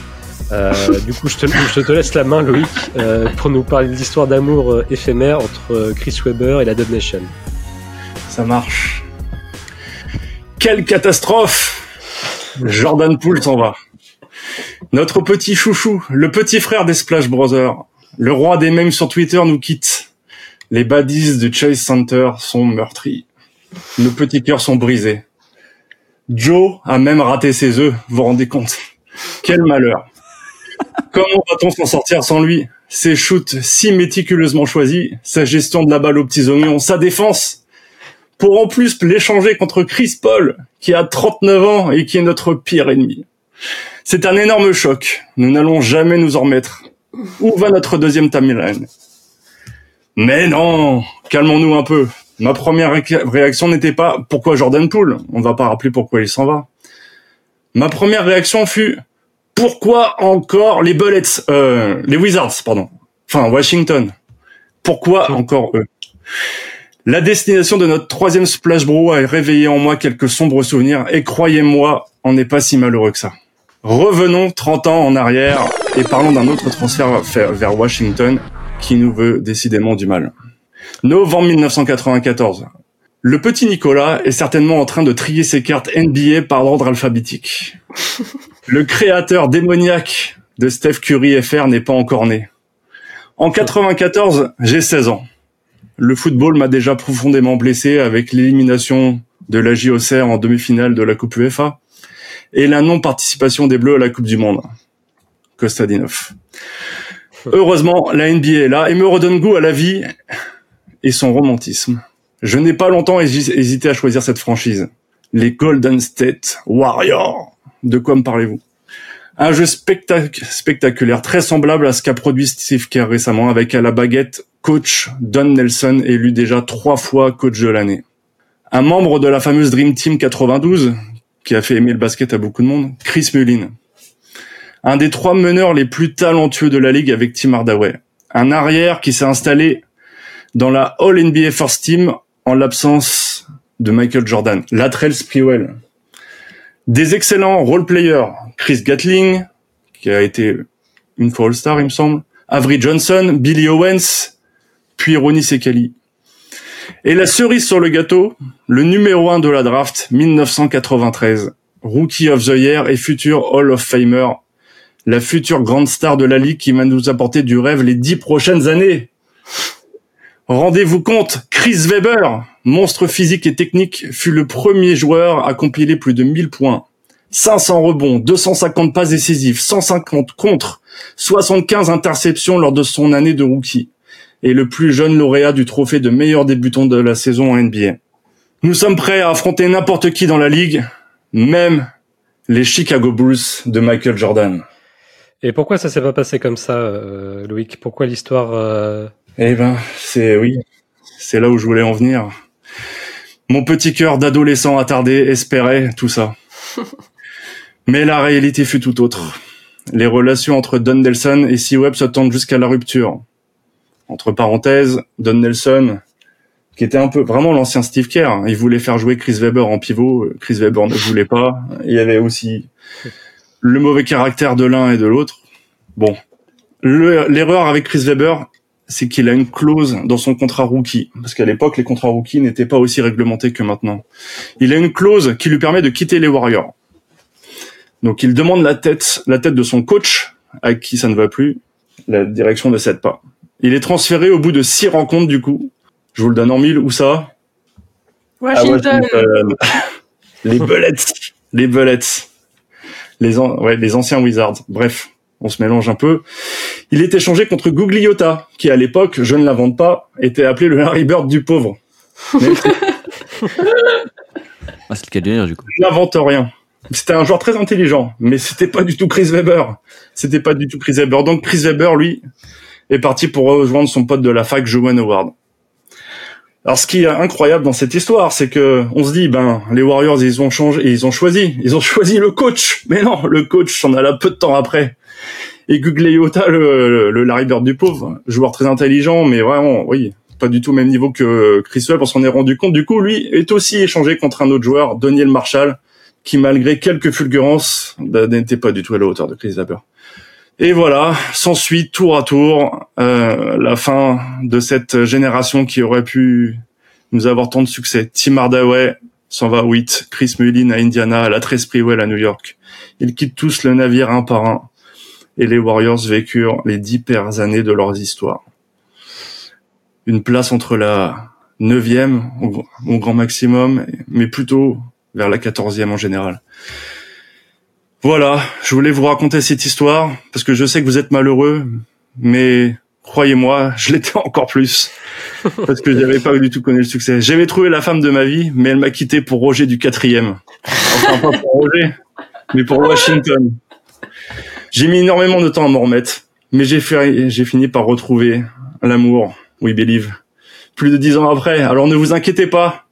S2: Euh, du coup, je te, je te laisse la main, Loïc, euh, pour nous parler de l'histoire d'amour euh, éphémère entre euh, Chris Webber et la Dub Nation.
S6: Ça marche. Quelle catastrophe Jordan Poole s'en va. Notre petit chouchou, le petit frère des Splash Brothers, le roi des mèmes sur Twitter nous quitte. Les baddies de Chase Center sont meurtris. Nos petits cœurs sont brisés. Joe a même raté ses œufs, vous vous rendez compte Quel malheur Comment va-t-on s'en sortir sans lui? Ses shoots si méticuleusement choisis, sa gestion de la balle aux petits oignons, sa défense pour en plus l'échanger contre Chris Paul, qui a 39 ans et qui est notre pire ennemi. C'est un énorme choc. Nous n'allons jamais nous en remettre. Où va notre deuxième timeline Mais non, calmons-nous un peu. Ma première ré- réaction n'était pas pourquoi Jordan Poole? On va pas rappeler pourquoi il s'en va. Ma première réaction fut pourquoi encore les Bullets, euh, les Wizards, pardon. Enfin Washington. Pourquoi encore eux? La destination de notre troisième Splash Bro a réveillé en moi quelques sombres souvenirs et croyez-moi, on n'est pas si malheureux que ça. Revenons 30 ans en arrière et parlons d'un autre transfert fait- vers Washington qui nous veut décidément du mal. Novembre 1994. Le petit Nicolas est certainement en train de trier ses cartes NBA par ordre alphabétique. Le créateur démoniaque de Steph Curry FR n'est pas encore né. En 94, j'ai 16 ans. Le football m'a déjà profondément blessé avec l'élimination de la JOCR en demi-finale de la Coupe UEFA et la non-participation des Bleus à la Coupe du Monde. Kostadinov. Heureusement, la NBA est là et me redonne goût à la vie et son romantisme. Je n'ai pas longtemps hésité à choisir cette franchise. Les Golden State Warriors. De quoi me parlez-vous? Un jeu spectaculaire, très semblable à ce qu'a produit Steve Kerr récemment avec à la baguette coach Don Nelson, élu déjà trois fois coach de l'année. Un membre de la fameuse Dream Team 92, qui a fait aimer le basket à beaucoup de monde, Chris Mullin. Un des trois meneurs les plus talentueux de la ligue avec Tim Hardaway. Un arrière qui s'est installé dans la All NBA First Team en l'absence de Michael Jordan. Latrell Sprewell. Des excellents role-players. Chris Gatling, qui a été une fois All-Star, il me semble. Avery Johnson, Billy Owens, puis Ronnie Sekali. Et la cerise sur le gâteau, le numéro 1 de la draft 1993, Rookie of the Year et futur Hall of Famer, la future grande star de la ligue qui va nous apporter du rêve les dix prochaines années. Rendez-vous compte, Chris Weber, monstre physique et technique, fut le premier joueur à compiler plus de 1000 points. 500 rebonds, 250 passes décisives, 150 contre, 75 interceptions lors de son année de rookie et le plus jeune lauréat du trophée de meilleur débutant de la saison en NBA. Nous sommes prêts à affronter n'importe qui dans la ligue, même les Chicago Bulls de Michael Jordan.
S2: Et pourquoi ça s'est pas passé comme ça, euh, Loïc? Pourquoi l'histoire euh...
S6: Eh ben, c'est oui, c'est là où je voulais en venir. Mon petit cœur d'adolescent attardé espérait tout ça. Mais la réalité fut tout autre. Les relations entre Don Nelson et C. Webb se tendent jusqu'à la rupture entre parenthèses, Don Nelson, qui était un peu vraiment l'ancien Steve Kerr. Il voulait faire jouer Chris Webber en pivot. Chris Webber ne voulait pas. Il y avait aussi le mauvais caractère de l'un et de l'autre. Bon, l'erreur avec Chris Webber, c'est qu'il a une clause dans son contrat rookie, parce qu'à l'époque les contrats rookie n'étaient pas aussi réglementés que maintenant. Il a une clause qui lui permet de quitter les Warriors. Donc il demande la tête, la tête de son coach, à qui ça ne va plus. La direction ne cède pas. Il est transféré au bout de six rencontres du coup. Je vous le donne en mille. Où ça?
S3: Washington.
S6: les Bullets. Les Bullets. Les, ouais, les anciens Wizards. Bref, on se mélange un peu. Il est échangé contre Gugliota, qui à l'époque, je ne l'invente pas, était appelé le Larry Bird du pauvre.
S4: ah, c'est le cas de dire, du coup.
S6: Je n'invente rien. C'était un joueur très intelligent, mais c'était pas du tout Chris Weber. C'était pas du tout Chris Weber. Donc Chris Weber, lui, est parti pour rejoindre son pote de la fac, Joanne Howard. Alors, ce qui est incroyable dans cette histoire, c'est que on se dit, ben, les Warriors, ils ont changé, ils ont choisi, ils ont choisi le coach. Mais non, le coach s'en là peu de temps après. Et Gugleyota, le, le Bird du pauvre, joueur très intelligent, mais vraiment, oui, pas du tout au même niveau que Chris Webb, on s'en est rendu compte. Du coup, lui est aussi échangé contre un autre joueur, Daniel Marshall, qui malgré quelques fulgurances, ben, n'était pas du tout à la hauteur de Chris Webber. Et voilà, s'ensuit tour à tour euh, la fin de cette génération qui aurait pu nous avoir tant de succès. Tim Hardaway s'en va à 8, Chris Mullin à Indiana, la Sprewell à New York. Ils quittent tous le navire un par un. Et les Warriors vécurent les dix pires années de leurs histoires. Une place entre la neuvième au, au grand maximum, mais plutôt vers la quatorzième en général. Voilà, je voulais vous raconter cette histoire parce que je sais que vous êtes malheureux, mais croyez-moi, je l'étais encore plus parce que j'avais pas du tout connu le succès. J'avais trouvé la femme de ma vie, mais elle m'a quitté pour Roger du quatrième. Enfin pas pour Roger, mais pour Washington. J'ai mis énormément de temps à m'en remettre, mais j'ai fini par retrouver l'amour. We believe. Plus de dix ans après. Alors ne vous inquiétez pas,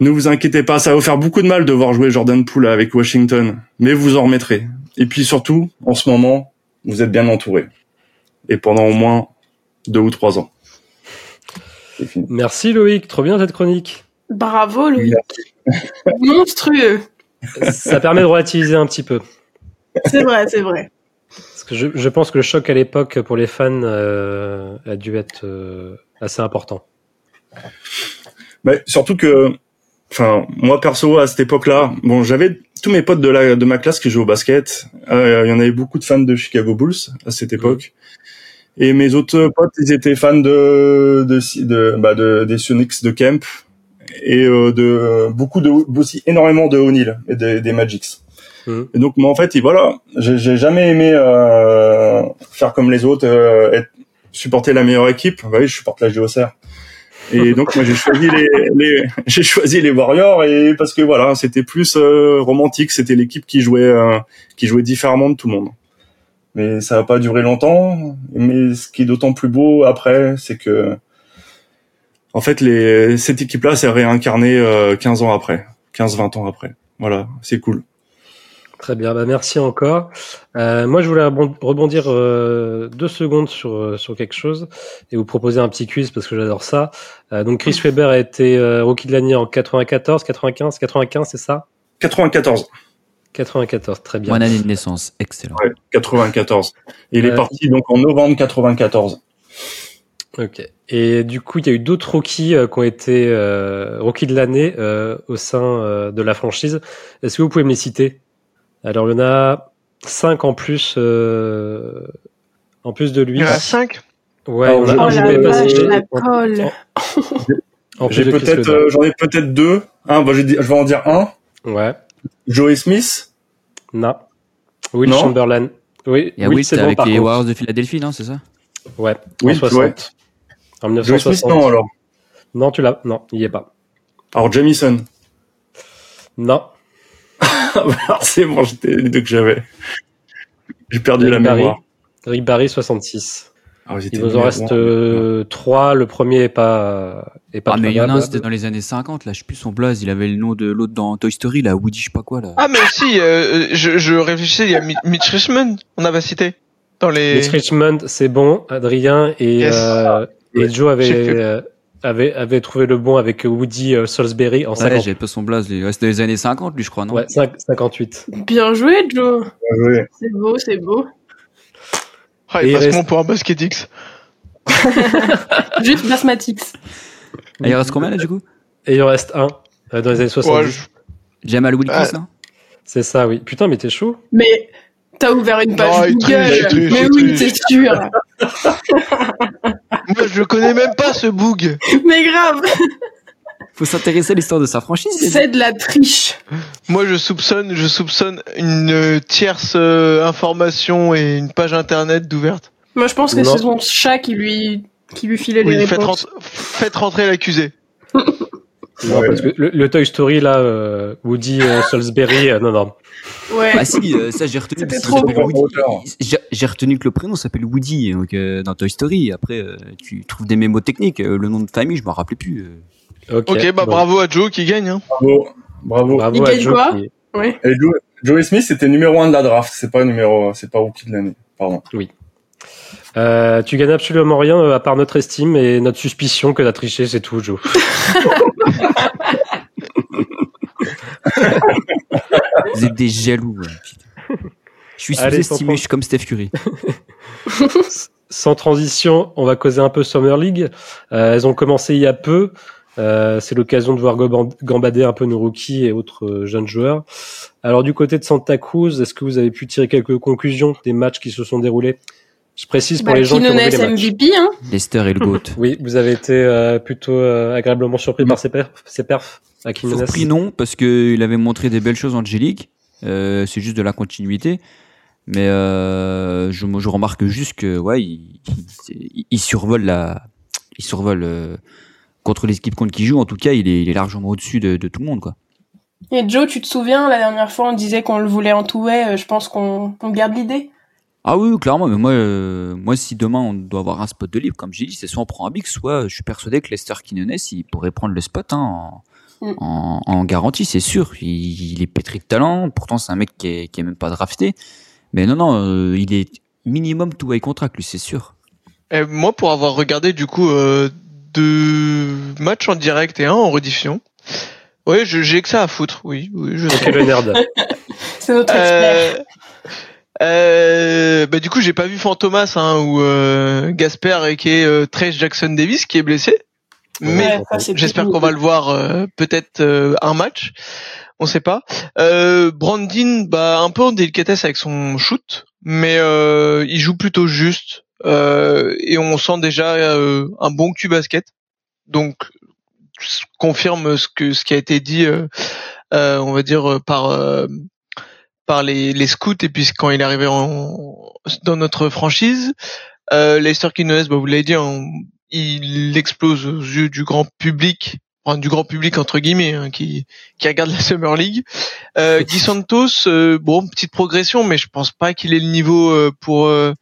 S6: ne vous inquiétez pas, ça va vous faire beaucoup de mal de voir jouer Jordan Poole avec Washington, mais vous en remettrez. Et puis surtout, en ce moment, vous êtes bien entouré. Et pendant au moins deux ou trois ans.
S2: Merci Loïc, trop bien cette chronique.
S3: Bravo Loïc. Monstrueux.
S2: Ça permet de relativiser un petit peu.
S3: C'est vrai, c'est vrai.
S2: Parce que je, je, pense que le choc à l'époque pour les fans euh, a dû être euh, assez important.
S6: Bah, surtout que enfin moi perso à cette époque-là, bon j'avais tous mes potes de la de ma classe qui jouaient au basket. Euh, il y en avait beaucoup de fans de Chicago Bulls à cette époque. Et mes autres potes, ils étaient fans de de de, bah de des Sonics de Kemp et euh, de beaucoup de aussi énormément de O'Neill et des, des Magics. Mmh. Et donc moi en fait, et voilà, j'ai jamais aimé euh, faire comme les autres, euh, être, supporter la meilleure équipe. Bah oui, je supporte la JOCR. Et donc moi j'ai choisi les, les j'ai choisi les Warriors et parce que voilà c'était plus euh, romantique, c'était l'équipe qui jouait euh, qui jouait différemment de tout le monde. Mais ça va pas durer longtemps. Mais ce qui est d'autant plus beau après, c'est que en fait les cette équipe-là s'est réincarnée euh, 15 ans après, 15-20 ans après. Voilà, c'est cool.
S2: Très bien, bah merci encore. Euh, moi, je voulais rebondir euh, deux secondes sur euh, sur quelque chose et vous proposer un petit quiz parce que j'adore ça. Euh, donc, Chris Weber a été euh, rookie de l'année en 94, 95, 95, c'est ça?
S6: 94.
S2: 94, très bien.
S4: Bonne année de naissance, excellent.
S6: Ouais, 94. Et il est parti donc en novembre 94.
S2: Ok. Et du coup, il y a eu d'autres rookies qui ont été euh, rookies de l'année au sein de la franchise. Est-ce que vous pouvez me les citer? Alors, il y en a 5 en plus, euh, en plus de lui.
S5: Il y en a 5
S2: Ouais, on a
S3: oh la vache, la colle.
S6: J'ai peut-être, euh, j'en ai peut-être deux. Un, bah, je vais en dire un.
S2: Ouais.
S6: Joey Smith?
S2: Non. Will
S6: Non.
S2: Chamberlain. Oui,
S4: Il y a Will,
S2: c'est
S4: avec
S2: par
S4: les
S2: contre.
S4: Warriors de Philadelphie, non, c'est ça?
S2: Ouais,
S6: Oui,
S2: en 60. En
S6: Joey Smith,
S2: 1960.
S6: non, alors.
S2: Non, tu l'as. Non, il y est pas.
S6: Alors, Jamison.
S2: Non.
S6: Alors, c'est bon, j'étais les deux que j'avais. J'ai perdu la
S2: Barry.
S6: mémoire.
S2: Rick Barry, 66.
S6: Alors, j'étais
S2: Il vous en reste euh, trois. Le premier est pas, est pas
S4: Ah, mais il y en a un, c'était dans les années 50, là, je sais plus son blaze, il avait le nom de l'autre dans Toy Story, là, Woody, je sais pas quoi, là.
S5: Ah mais si, euh, je, je réfléchissais, il y a Mi- Mitch Richmond, on avait cité dans les.
S2: Mitch Richmond, c'est bon. Adrien et,
S5: Yes.
S2: euh, et Joe
S5: J'ai
S2: avaient, avaient trouvé le bon avec Woody euh, Salisbury en
S4: Ouais,
S2: 50.
S4: j'avais pas son blaze, lui. Ouais, c'était les années 50, lui, je crois, non
S2: Ouais, 5 58.
S3: Bien joué, Joe.
S6: Bien joué.
S3: C'est beau, c'est beau.
S5: Ah,
S2: Et
S5: passe
S2: reste-
S5: mon pour un basket X.
S3: Juste Basmatix.
S4: Ah, il reste combien, là, du coup?
S2: Et il en reste un euh, dans les années 70.
S5: Ouais, je-
S4: Jamal Wilkins,
S5: Ouais.
S4: là
S2: C'est ça, oui. Putain, mais t'es chaud.
S3: Mais t'as ouvert une page
S5: Non,
S3: Google.
S5: triche, triche,
S3: mais oui, c'est sûr.
S5: Moi, je le connais même pas ce boug.
S3: Mais grave,
S4: Faut s'intéresser à l'histoire de sa franchise,
S3: c'est de la triche.
S5: Moi, je soupçonne, je soupçonne une euh, tierce euh, information et une page internet d'ouverte.
S3: Moi, je pense que c'est son chat qui lui, qui lui filait
S5: Oui,
S3: les
S5: faites,
S3: réponses.
S5: faites rentrer l'accusé.
S2: Non, parce que le, le Toy Story, là, euh, Woody euh, Salisbury, euh, non, non.
S3: Ouais.
S4: Ah si, euh, ça j'ai retenu. J'ai retenu que le prénom s'appelle Woody donc, euh, dans Toy Story. Après, euh, tu trouves des mémos techniques. Euh, le nom de famille, je m'en rappelais plus. euh.
S2: Ok,
S5: Ok, bah
S2: bon.
S5: bravo à Joe qui gagne. Hein.
S6: Bravo. Bravo.
S2: Bravo
S3: Il
S2: à
S3: gagne
S2: Joe
S3: quoi
S2: qui-
S3: Ouais.
S6: Et Joe- Joey Smith, c'était numéro 1 de la draft. C'est pas numéro, c'est pas rookie de l'année. Pardon.
S2: Euh, tu gagnes absolument rien euh, à part notre estime et notre suspicion que t'as triché, c'est tout, Joe.
S4: Vous êtes des jaloux. ouais, putain. Je suis sous-estimé, je suis comme Steph Curry.
S2: Sans transition, on va causer un peu Summer League. Euh, elles ont commencé il y a peu. Euh, c'est l'occasion de voir gambader un peu nos rookies et autres euh, jeunes joueurs. Alors du côté de Santa Cruz, est-ce que vous avez pu tirer quelques conclusions des matchs qui se sont déroulés? Je précise pour
S3: Bah,
S2: les gens qui ont vu les matchs.
S3: MVP, hein.
S4: Lester et le GOAT.
S2: Oui, vous avez été euh, plutôt euh, agréablement surpris par ces perfs, ces perfs à Quinones.
S4: Surpris non, parce qu'il avait montré des belles choses en G-League. Euh, c'est juste de la continuité. Mais euh, je, je remarque juste que ouais, il, il, il survole la, il survole euh, contre les équipes contre qui joue. En tout cas, il est, il est largement au-dessus de, de tout le monde, quoi.
S3: Et Joe, tu te souviens, la dernière fois, on disait qu'on le voulait en tout way. euh, Je pense qu'on on garde l'idée.
S4: Ah oui, oui, clairement. Mais moi, euh, moi, si demain on doit avoir un spot de libre, comme j'ai dit, c'est soit on prend un big, soit je suis persuadé que Lester Quinones, il pourrait prendre le spot hein, en,
S3: Mm.
S4: en, en garantie, c'est sûr. Il, il est pétri de talent. Pourtant, c'est un mec qui est, qui est même pas drafté. Mais non, non, euh, il est minimum two way contract, lui, c'est sûr.
S5: Et moi, pour avoir regardé du coup euh, deux matchs en direct et un en rediffusion, je- j'ai que ça à foutre. Oui, oui, je
S2: le nerd.
S3: C'est notre expert.
S5: Euh, bah du coup j'ai pas vu Fantomas hein, ou euh, Gasper et qui est euh, Trace Jackson Davis qui est blessé. Mais
S3: Ouais,
S5: j'espère qu'on va le voir euh, peut-être euh, un match. On sait pas. Euh, Brandin bah un peu en délicatesse avec son shoot mais euh, il joue plutôt juste et on sent déjà un bon cul basket. Donc confirme ce que ce qui a été dit, on va dire par par les, les scouts et puis quand il est arrivé en, dans notre franchise. Euh, Leicester Quinones, bah, vous l'avez dit, hein, il explose aux yeux du grand public, enfin, du grand public entre guillemets, hein, qui, qui regarde la Summer League. Euh, Guy Santos, euh, bon, petite progression, mais je pense pas qu'il ait le niveau euh, pour euh,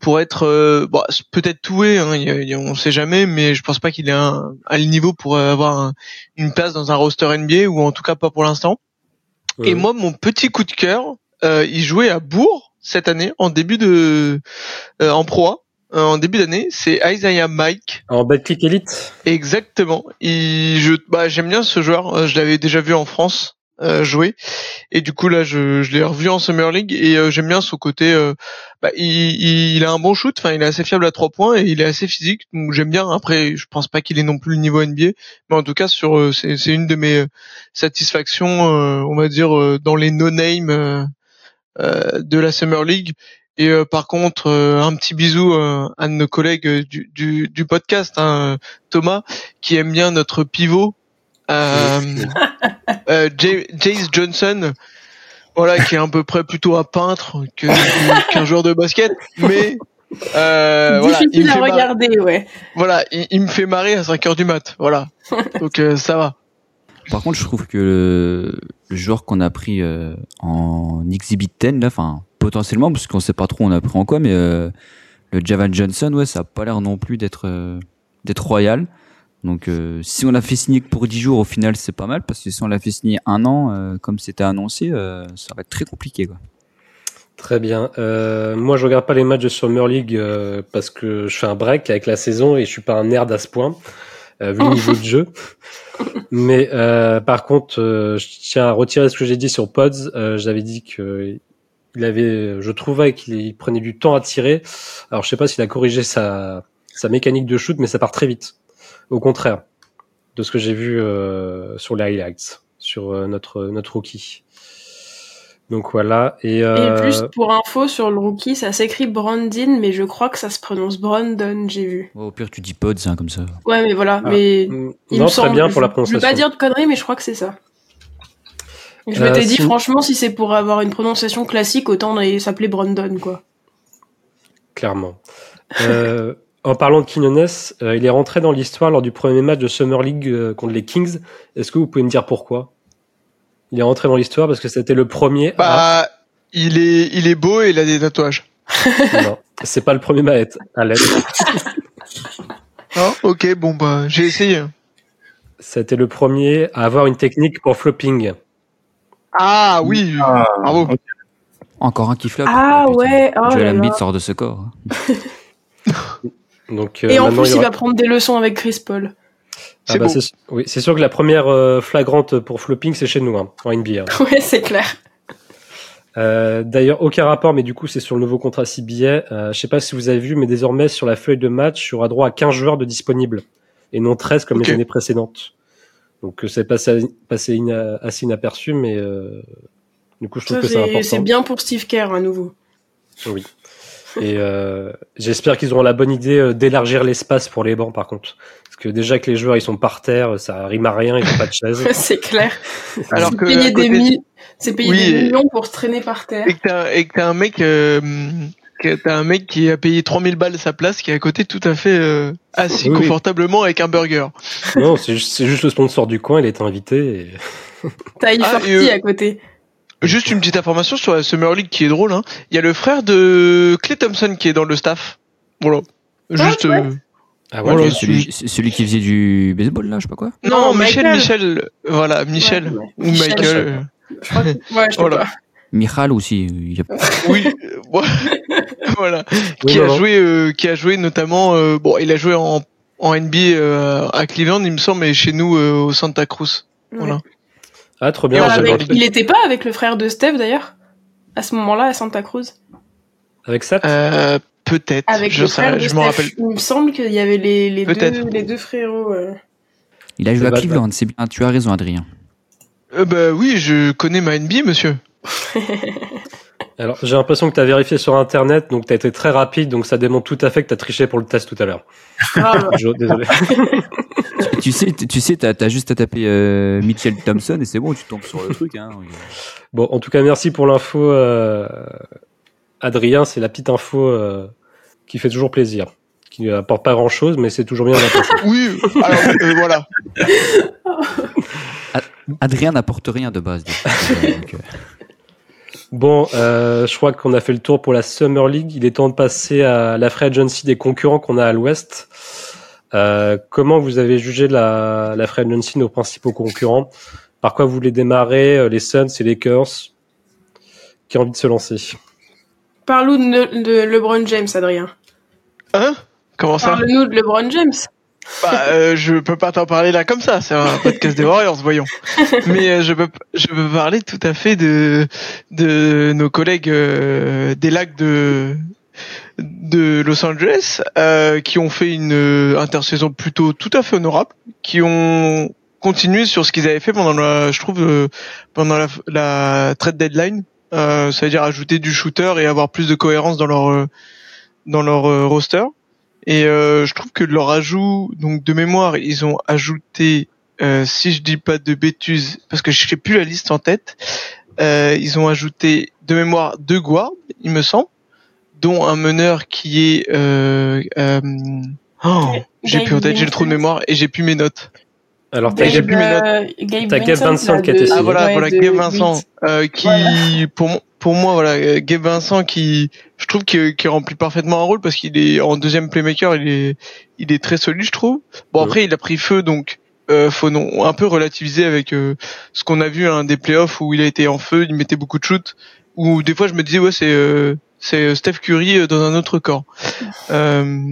S5: pour être bon, peut-être toué, hein, on sait jamais, mais je pense pas qu'il ait un, un, niveau pour avoir une place dans un roster NBA ou en tout cas pas pour l'instant. Et moi, mon petit coup de cœur, euh, il jouait à Bourg cette année en début de euh, en proie. Euh, en début d'année, c'est Isaiah Mike.
S2: En Betclic Elite.
S5: Exactement. Il, je, bah, j'aime bien ce joueur. Je l'avais déjà vu en France euh, jouer. Et du coup là, je, je l'ai revu en Summer League et euh, j'aime bien son côté. Euh, bah, il, il, a un bon shoot, enfin il est assez fiable à trois points et il est assez physique. Donc j'aime bien. Après, je pense pas qu'il ait non plus le niveau NBA, mais en tout cas sur c'est, c'est une de mes satisfactions, on va dire dans les no name de la Summer League. Et par contre, un petit bisou à un de nos collègues du, du, du podcast, hein, Thomas, qui aime bien notre pivot euh, euh, Jace Johnson, voilà, qui est à peu près plutôt un peintre qu'un joueur de basket, mais
S3: euh, voilà, il me fait regarder, marrer. ouais.
S5: Voilà, il, me fait marrer à 5 heures du mat, voilà. Donc euh, ça va.
S4: Par contre, je trouve que le, le joueur qu'on a pris euh, en Exhibit 10, là, enfin potentiellement, parce qu'on sait pas trop on a pris en quoi, mais euh, le Javan Johnson, ouais, ça a pas l'air non plus d'être d'être royal. Donc euh, si on l'a fait signer que pour 10 jours, au final c'est pas mal parce que si on l'a fait signer un an, euh, comme c'était annoncé, euh, ça va être très compliqué. Quoi.
S2: Très bien. moi je regarde pas les matchs de Summer League parce que je fais un break avec la saison et je suis pas un nerd à ce point vu le niveau de jeu. Mais par contre, je tiens à retirer ce que j'ai dit sur Pods. J'avais dit que il avait, je trouvais qu'il prenait du temps à tirer. Alors je sais pas s'il a corrigé sa sa mécanique de shoot, mais ça part très vite. Au contraire de ce que j'ai vu euh, sur les highlights, sur euh, notre notre rookie. Donc voilà. Et,
S3: euh... et plus pour info sur le rookie, ça s'écrit Brandon, mais je crois que ça se prononce Brandon, j'ai vu.
S4: au pire, tu dis Pods, hein, comme ça.
S3: Ouais, mais voilà. Ah. Mais
S2: mm. il non, me semble, bien pour la prononciation.
S3: Je veux pas dire de conneries, mais je crois que c'est ça. Je m'étais euh, dit, franchement, si c'est pour avoir une prononciation classique, autant s'appeler Brandon, quoi.
S2: Clairement. En parlant de Quinones, euh, il est rentré dans l'histoire lors du premier match de Summer League euh, contre les Kings. Est-ce que vous pouvez me dire pourquoi? Il est rentré dans l'histoire parce que c'était le premier.
S5: Bah, il est, il est beau et il a des tatouages.
S2: non, c'est pas le premier à être à l'aide.
S5: oh, ok, bon bah, j'ai essayé.
S2: C'était le premier à avoir une technique pour flopping.
S5: Ah oui, ah, bravo.
S4: Encore un qui floppe.
S3: Ah ouais.
S4: Oh Joel Embiid sort de ce corps.
S2: Donc,
S3: euh, et en plus, il, va prendre des leçons avec Chris Paul.
S2: Ah bah c'est oui, c'est sûr que la première euh, flagrante pour flopping, c'est chez nous, hein, en NBA. Hein.
S3: ouais, c'est clair.
S2: Euh, D'ailleurs, aucun rapport, mais du coup, c'est sur le nouveau contrat CBA. Euh, je sais pas si vous avez vu, mais désormais, sur la feuille de match, il y aura droit à 15 joueurs de disponibles, et non 13 comme les années précédentes. Donc, c'est passé, passé assez inaperçu, mais du coup, je trouve que c'est important.
S3: C'est bien pour Steve Kerr, à nouveau.
S2: Oui. Et euh, j'espère qu'ils auront la bonne idée euh, d'élargir l'espace pour les bancs, par contre. Parce que déjà que les joueurs ils sont par terre, ça rime à rien, ils n'ont pas de chaise.
S3: c'est clair. Alors que payer des, c'est payer des millions pour se traîner par terre.
S5: Et que t'as un mec, euh, t'as un mec qui a payé 3000 balles sa place, qui est à côté tout à fait euh, assis confortablement avec un burger.
S2: Non, c'est juste, juste, le sponsor du coin, il est invité. Et...
S3: T'as une ah, euh, à côté.
S5: Juste une petite information sur la Summer League qui est drôle. Hein. Il y a le frère de Clay Thompson qui est dans le staff. Voilà. Juste.
S3: Ah,
S5: euh,
S4: ah ouais, voilà, celui, celui, qui faisait du baseball là, je sais pas quoi.
S5: Non, Michel, Michel, voilà, Michel ou Michael.
S3: Je crois que... Ouais, je voilà. Pas.
S4: Michal aussi. Il
S5: a... oui, voilà. qui a joué, euh, qui a joué notamment. Euh, bon, il a joué en, en NBA euh, à Cleveland, il me semble, et chez nous euh, au Santa Cruz. Ouais. Voilà.
S2: Ah, trop bien.
S3: il était pas avec le frère de Steph d'ailleurs À ce moment-là, à Santa Cruz
S2: Avec ça
S5: euh, Peut-être.
S3: Avec je le frère je rappelle. Il me semble qu'il y avait les, les, deux, les deux frérots. Euh...
S4: Il a joué à Cleveland, c'est bien. Tu as raison, Adrien.
S5: Euh, bah oui, je connais ma NBA, monsieur.
S2: Alors, j'ai l'impression que tu as vérifié sur Internet, donc tu as été très rapide, donc ça démontre tout à fait que tu as triché pour le test tout à l'heure.
S3: Ah,
S2: Désolé.
S4: tu sais, tu sais, t'as as juste à taper euh, Mitchell Thompson et c'est bon, tu tombes sur le truc. Hein.
S2: Bon, en tout cas, merci pour l'info, euh, Adrien. C'est la petite info euh, qui fait toujours plaisir, qui ne apporte pas grand-chose, mais c'est toujours bien d'apporter.
S5: Oui, alors euh, voilà.
S4: Adrien n'apporte rien de base. Donc, euh,
S2: Bon, euh, je crois qu'on a fait le tour pour la Summer League. Il est temps de passer à la free agency des concurrents qu'on a à l'Ouest. Euh, comment vous avez jugé la, la free agency de nos principaux concurrents? Par quoi vous voulez démarrer euh, Les Suns et les Lakers? Qui a envie de se lancer?
S3: Parle-nous de, de LeBron James, Adrien.
S5: Hein? Comment ça?
S3: Parle-nous de LeBron James.
S5: Bah, euh, je peux pas t'en parler là comme ça. C'est un podcast des Warriors, voyons. Mais euh, je peux, je peux parler tout à fait de de nos collègues euh, des lacs de de Los Angeles euh, qui ont fait une euh, intersaison plutôt tout à fait honorable, qui ont continué sur ce qu'ils avaient fait pendant la, je trouve, euh, pendant la, la trade deadline. Euh, ça veut dire ajouter du shooter et avoir plus de cohérence dans leur dans leur euh, roster. Et euh, je trouve que leur ajout, donc de mémoire, ils ont ajouté, euh, si je dis pas de bêtises, parce que je sais plus la liste en tête, euh, ils ont ajouté de mémoire deux guards, il me semble, dont un meneur qui est, euh, euh, oh, j'ai plus en tête, j'ai le trou de mémoire et j'ai plus mes notes.
S2: Alors, t'as
S5: Gabe,
S2: Gabe,
S5: plus mes notes.
S3: euh, Gabe
S2: T'as Gabe Vincent
S3: là,
S2: qui a été.
S5: Ah voilà,
S3: ouais,
S5: voilà, Gabe Vincent, euh, qui,
S3: Voilà.
S5: pour pour moi, voilà, euh, Gabe Vincent qui, je trouve qu'il qu'il remplit parfaitement un rôle parce qu'il est en deuxième playmaker, il est, il est très solide, je trouve. Bon après, il a pris feu, donc euh, faut non, un peu relativiser avec euh, ce qu'on a vu hein, des playoffs où il a été en feu, il mettait beaucoup de shoots. Où des fois, je me disais ouais, c'est euh, c'est Steph Curry euh, dans un autre corps. Euh,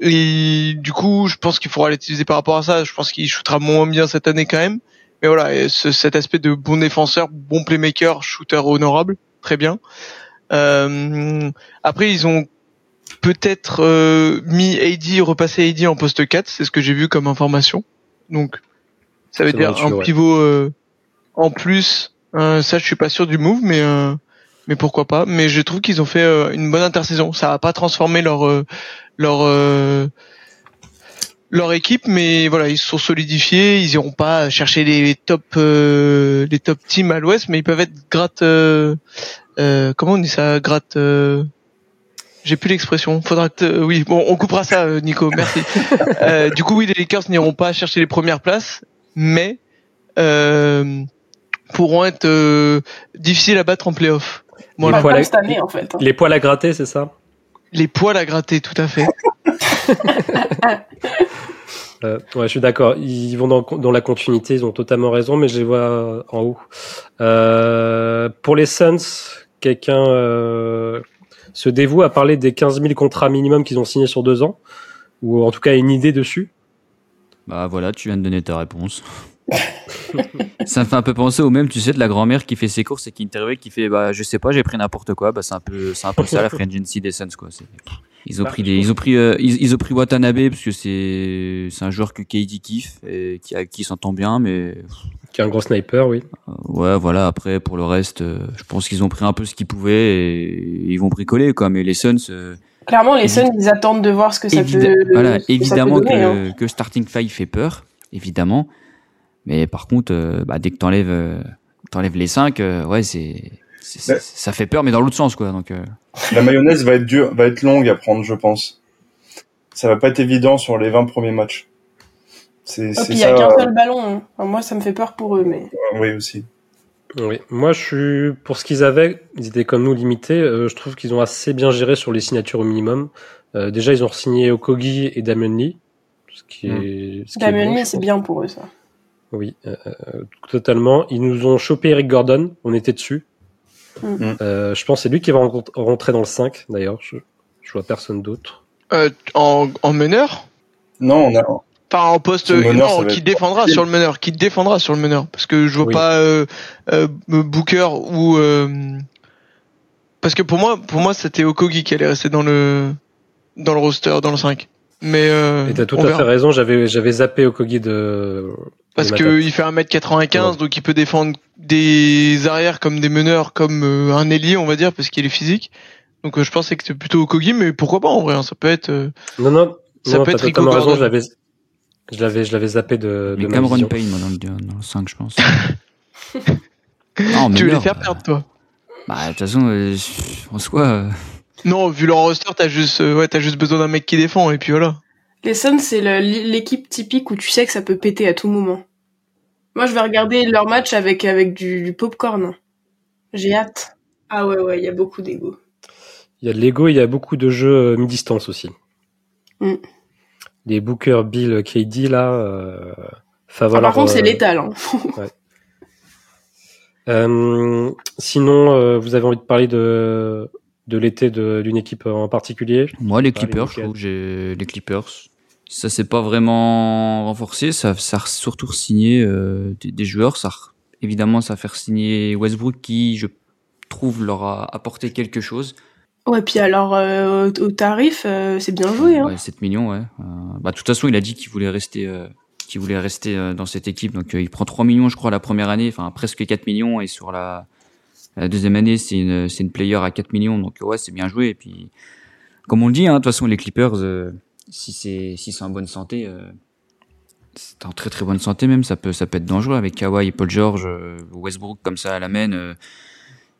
S5: et du coup, je pense qu'il faut relativiser par rapport à ça. Je pense qu'il shootera moins bien cette année quand même. Mais voilà, ce- cet aspect de bon défenseur, bon playmaker, shooter honorable, très bien. Euh, après, ils ont peut-être euh, mis AD, repassé AD en poste 4, c'est ce que j'ai vu comme information. Donc, ça veut dire un
S2: ouais.
S5: pivot euh, en plus. Euh, ça, je suis pas sûr du move, mais euh, mais pourquoi pas. Mais je trouve qu'ils ont fait euh, une bonne intersaison. Ça a pas transformé leur euh, leur euh, leur équipe, mais voilà, ils se sont solidifiés. Ils iront pas chercher les top euh, les top teams à l'Ouest, mais ils peuvent être gratte. Euh, euh, comment on dit ça, gratte. Euh, j'ai plus l'expression. Faudra que te- oui, bon, on coupera ça, euh, Nico. Merci. Euh, du coup, oui, les Lakers n'iront pas chercher les premières places, mais euh, pourront être euh, difficiles à battre en playoff. Voilà.
S2: Les poils
S3: comme
S2: à-
S3: cette année, en fait. hein.
S2: les poils à gratter, c'est ça?
S5: Les poils à gratter, tout à fait.
S2: Euh, ouais, je suis d'accord. Ils vont dans, dans la continuité, ils ont totalement raison, mais je les vois en haut. Euh, pour les Suns, quelqu'un euh, se dévoue à parler des 15 000 contrats minimum qu'ils ont signés sur deux ans, ou en tout cas une idée dessus?
S4: Bah voilà, tu viens de donner ta réponse. ça me fait un peu penser au même, tu sais, de la grand-mère qui fait ses courses et qui interviewe, qui fait, bah je sais pas, j'ai pris n'importe quoi. Bah c'est un peu, c'est un peu ça la free agency des Suns quoi. Ils ont
S2: Bah,
S4: pris des, ils ont pris, euh, ils, ils ont pris Watanabe parce que c'est, c'est un joueur que KD kiffe et qui, qui s'entend bien, mais
S2: Qui est un gros sniper, oui.
S4: euh, ouais voilà. Après pour le reste, euh, je pense qu'ils ont pris un peu ce qu'ils pouvaient et ils vont bricoler quoi. Mais les Suns, euh,
S3: Clairement, les Suns, ils attendent de voir ce que ça
S4: Évida-
S3: peut.
S4: voilà,
S3: ce que ça peut
S4: évidemment
S3: donner, hein.
S4: que, que Starting Five fait peur, évidemment. Mais par contre, euh, bah, dès que t'enlèves, euh, t'enlèves les 5, ouais, c'est,
S6: Ouais.
S4: ça fait peur, mais dans l'autre sens, quoi. Donc, euh,
S6: La mayonnaise va être dure, va être longue à prendre, je pense. Ça va pas être évident sur les 20 premiers matchs. C'est
S3: Et
S6: c'est
S3: puis, il y a qu'un seul ballon. hein. Enfin, moi, ça me fait peur pour eux, mais.
S6: euh, Oui, aussi.
S2: Oui. Moi, je suis pour ce qu'ils avaient, ils étaient comme nous limités. euh, je trouve qu'ils ont assez bien géré sur les signatures au minimum. Euh, déjà, ils ont signé Okogi et Damien Lee, ce qui est. ce qui est
S3: Damien
S2: bon,
S3: Lee, c'est bien pour eux, ça.
S2: Oui, euh, euh, totalement. Ils nous ont chopé Eric Gordon, on était dessus.
S3: Mm.
S2: Euh, je pense que c'est lui qui va rentrer dans le 5, d'ailleurs. Je, je vois personne d'autre.
S5: Euh, en, en meneur?
S6: Non, on a.
S5: Enfin, en poste,
S6: meneur, ça
S5: non, qui
S6: être
S5: défendra sur le meneur, qui défendra sur le meneur, parce que je vois
S2: Oui.
S5: pas euh, euh, Booker ou euh, parce que pour moi, pour moi, c'était Okogi qui allait rester dans le dans le roster, dans le 5. Mais euh,
S2: Et t'as tout à
S5: verra.
S2: fait raison, j'avais, j'avais zappé Okogi de,
S5: Parce qu'il fait 1m95, donc il peut défendre des arrières comme des meneurs, comme euh, un ailier, on va dire, parce qu'il est physique. Donc euh, je pensais que c'était plutôt Kogi, mais pourquoi pas en vrai, hein, ça peut être. Euh,
S2: non, non,
S5: ça
S2: non,
S5: peut être
S2: Rico raison, je l'avais, je l'avais, je l'avais zappé de.
S4: Mais
S2: de
S4: Cameron Payne, moi, dans le, dans le 5, je pense.
S5: non, tu veux les faire perdre, toi
S4: Bah, de toute façon, euh, en soi.
S5: Non, vu leur roster, t'as juste, ouais, t'as juste besoin d'un mec qui défend, et puis voilà.
S3: Les Suns, c'est l'équipe typique où tu sais que ça peut péter à tout moment. Moi, je vais regarder leur match avec, avec du, du popcorn. J'ai hâte. Ah ouais, ouais, il y a beaucoup d'ego.
S2: Il y a de l'ego, il y a beaucoup de jeux mi-distance aussi.
S3: Mm.
S2: Les Booker, Bill, KD, là, euh,
S3: ah, Par contre, c'est létal. Hein.
S2: ouais. euh, sinon, euh, vous avez envie de parler de, de l'été d'une équipe en particulier?
S4: Moi, les Clippers, je trouve, j'ai les Clippers. Ça s'est pas vraiment renforcé, ça, ça a surtout signé euh, des, des, joueurs. Ça, évidemment, ça a fait signer Westbrook qui, je trouve, leur a apporté quelque chose.
S3: Ouais, puis alors euh, au, tarif, euh, c'est bien joué. Hein.
S4: Ouais, 7 millions, ouais. Euh, bah, de toute façon, il a dit qu'il voulait rester, euh, qu'il voulait rester euh, dans cette équipe. Donc, il prend 3 millions, je crois, la première année, enfin presque 4 millions, et sur la, la deuxième année, c'est une, c'est une player à 4 millions. Donc, ouais, c'est bien joué. Et puis, comme on le dit, hein, de toute façon, les Clippers, si c'est, si c'est en bonne santé, c'est en très très bonne santé même, ça peut, ça peut être dangereux avec Kawhi et Paul George, Westbrook comme ça à la main.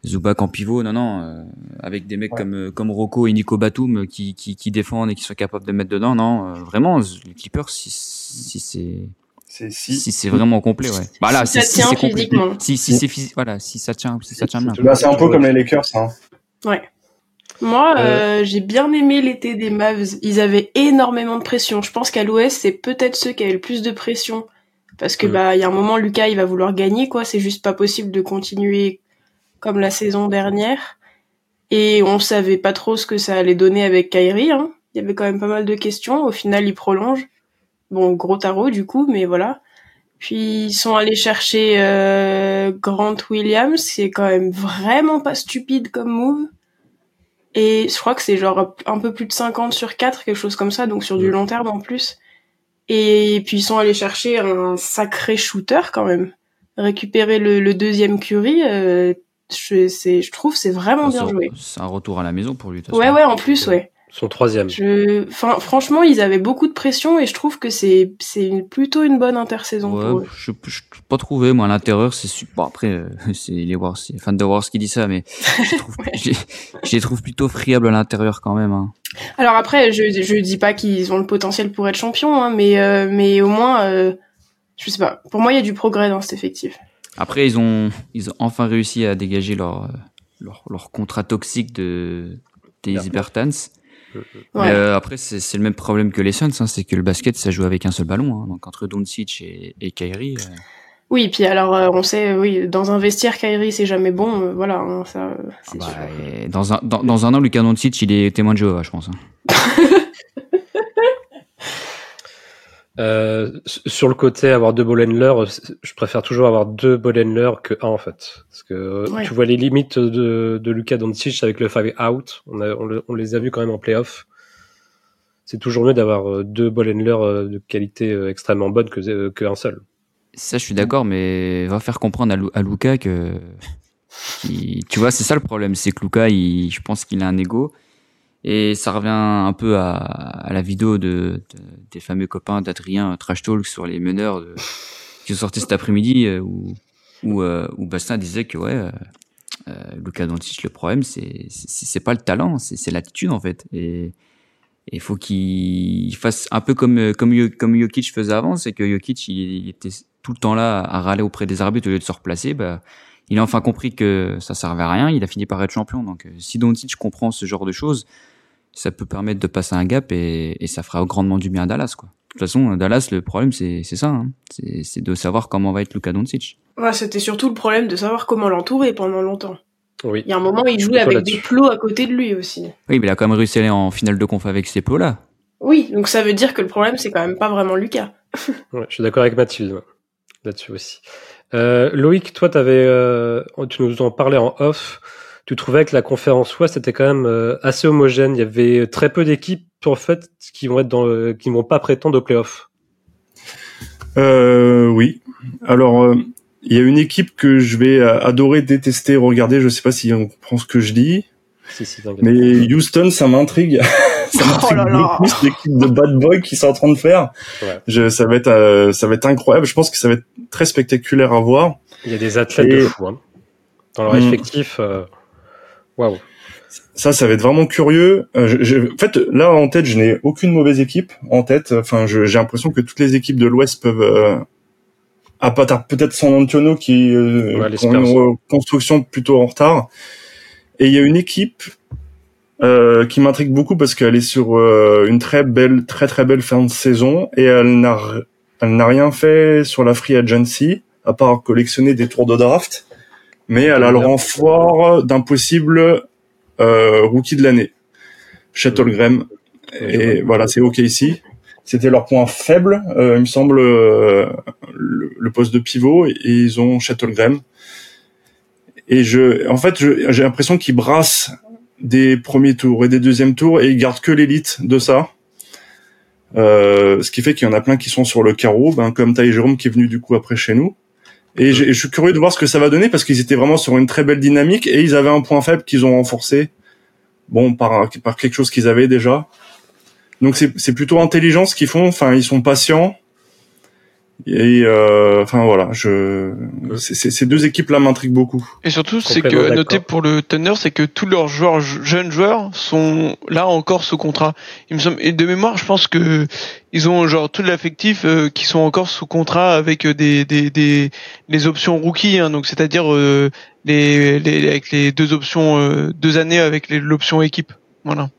S4: Zubac en pivot, non, non, euh, avec des mecs
S6: Ouais.
S4: comme euh, comme Rocco et Nico Batum qui, qui, qui défendent et qui sont capables de mettre dedans, non, euh, vraiment, les Clippers, si, si c'est
S6: si.
S4: si c'est vraiment complet, ouais. Bah là,
S3: Si ça
S4: si,
S3: tient physiquement.
S4: Si si c'est physique, voilà, si ça tient, si ça tient bien.
S6: Bah, c'est un peu comme les Lakers, hein.
S3: Ouais. Moi, euh, j'ai bien aimé l'été des Mavs. Ils avaient énormément de pression. Je pense qu'à l'Ouest, c'est peut-être ceux qui avaient le plus de pression. Parce que,
S2: Mm.
S3: bah, il y a un moment, Lucas, il va vouloir gagner, quoi. C'est juste pas possible de continuer comme la saison dernière. Et on savait pas trop ce que ça allait donner avec Kyrie, hein. Il y avait quand même pas mal de questions. Au final, il prolonge. Bon, gros tarot, du coup, mais voilà. Puis, ils sont allés chercher euh, Grant Williams. C'est quand même vraiment pas stupide comme move. Et je crois que c'est genre un peu plus de 50 sur 4, quelque chose comme ça, donc sur du long terme en plus. Et puis ils sont allés chercher un sacré shooter quand même. Récupérer le, le deuxième Curry, euh, je, je trouve c'est vraiment bien
S4: C'est-
S3: joué.
S4: C'est un retour à la maison pour lui.
S3: Ouais, ouais, en plus, ouais.
S2: Son troisième.
S3: Je, enfin, franchement, ils avaient beaucoup de pression et je trouve que c'est, plutôt une bonne intersaison pour
S4: Ouais,
S3: eux.
S4: je je peux pas trouvé moi à l'intérieur c'est super bon, après euh, c'est les Wars c'est fan de Wars qui dit ça mais je, trouve, je, les- je les trouve plutôt friables à l'intérieur quand même hein.
S3: Alors après, je, je dis pas qu'ils ont le potentiel pour être champions, hein, mais, euh, mais au moins, euh, je sais pas. Pour moi, il y a du progrès dans cet effectif.
S4: Après, ils ont, ils ont enfin réussi à dégager leur, euh, leur, leur contrat toxique de des
S2: Bertans.
S4: Bertans.
S3: Ouais.
S4: Mais euh, après, c'est le même problème que les Suns, hein, c'est que le basket, ça joue avec un seul ballon. Hein, donc entre Doncic et, et Kyrie, euh,
S3: Oui, puis alors euh, on sait, oui, dans un vestiaire, Kyrie c'est jamais bon, euh, voilà, hein, ça, c'est
S4: bah, dans, un, dans, dans un an, Lucas Doncic, il est témoin de Jéhovah, je pense.
S2: Euh, sur le côté, avoir deux ball handlers, euh, je préfère toujours avoir deux ball handlers que un en fait. Parce que euh,
S3: Ouais.
S2: tu vois les limites de, de Luka Doncic avec le five out. On, a, on, le- on les a vus quand même en playoff. C'est toujours mieux d'avoir deux ball handlers de qualité extrêmement bonne que euh, qu'un seul.
S4: Ça, je suis d'accord, mais va faire comprendre à, Lu- à Luca que, tu vois, c'est ça le problème, c'est que Luca, il, je pense qu'il a un ego. Et ça revient un peu à, à la vidéo de, de- des fameux copains d'Adrien Trash Talk sur les meneurs qui sont sortis cet après-midi euh, où, où, euh, où Bastien disait que ouais, euh, euh, Luka Doncic, le problème c'est c'est pas le talent, c'est l'attitude en fait. Et il faut qu'il fasse un peu comme euh, comme comme Jokic faisait avant, c'est que Jokic il, il était tout le temps là à râler auprès des arbitres au lieu de se replacer. Bah, il a enfin compris que ça servait à rien. Il a fini par être champion. Donc euh, si Doncic comprend ce genre de choses, ça peut permettre de passer un gap et, et ça fera grandement du bien à Dallas quoi. De toute façon, Dallas, le problème c'est c'est ça, hein. c'est de savoir comment va être Luka Doncic.
S3: Ouais, c'était surtout le problème de savoir comment l'entourer pendant longtemps.
S2: Oui.
S3: Il y a un moment, il jouait avec des plots à côté de lui aussi.
S4: Oui, mais il a quand même réussi à aller en finale de conf avec ces plots là.
S3: Oui, donc ça veut dire que le problème, c'est quand même pas vraiment Lucas.
S2: Ouais, je suis d'accord avec Mathilde là-dessus aussi. Euh, Loïc, toi, avais, euh, tu nous en parlais en off. Tu trouvais que la conférence Ouest était quand même euh, assez homogène. Il y avait très peu d'équipes en fait qui vont être dans, le- qui vont pas prétendre aux playoffs.
S6: euh, Oui. Alors, euh, il y a une équipe que je vais adorer, détester, regarder. Je sais pas si on comprend ce que je dis. Si, si, mais Houston, ça m'intrigue. ça m'intrigue oh beaucoup l'équipe de bad boy qui sont en train de faire. Ouais. Je, ça va être, euh, ça va être incroyable. Je pense que ça va être très spectaculaire à voir.
S2: Il y a des athlètes de fou. Hein. Dans leur mm. effectif, waouh.
S6: Ça, ça va être vraiment curieux. Euh, je, en fait, là en tête, je n'ai aucune mauvaise équipe en tête. Enfin, j'ai l'impression que toutes les équipes de l'Ouest peuvent, euh, à part peut-être San Antonio qui euh, ont une construction plutôt en retard. Et il y a une équipe euh, qui m'intrigue beaucoup parce qu'elle est sur euh, une très belle, très très belle fin de saison et elle n'a, elle n'a rien fait sur la free agency à part collectionner des tours de draft. Mais elle a le renfort d'un possible euh, rookie de l'année. Shuttlegram. Et voilà, c'est OK ici. C'était leur point faible, euh, il me semble, euh, le, poste de pivot, et, ils ont Shuttlegram. Et je, en fait, j'ai l'impression qu'ils brassent des premiers tours et des deuxièmes tours et ils gardent que l'élite de ça. Euh, ce qui fait qu'il y en a plein qui sont sur le carreau, ben, comme Taï Jérôme qui est venu du coup après chez nous. Et je suis curieux de voir ce que ça va donner parce qu'ils étaient vraiment sur une très belle dynamique et ils avaient un point faible qu'ils ont renforcé. Bon, par, par quelque chose qu'ils avaient déjà. Donc c'est plutôt intelligent ce qu'ils font. Enfin, ils sont patients. Et euh, enfin voilà, je ces deux équipes là m'intriguent beaucoup.
S5: Et surtout, c'est que noter pour le Thunder, c'est que tous leurs joueurs jeunes joueurs sont là encore sous contrat. Il me semble et de mémoire, je pense que ils ont genre tout l'affectif euh, qui sont encore sous contrat avec euh, des des des les options rookie, hein, donc c'est-à-dire euh, les, les avec les deux options deux années avec l'option équipe. Voilà.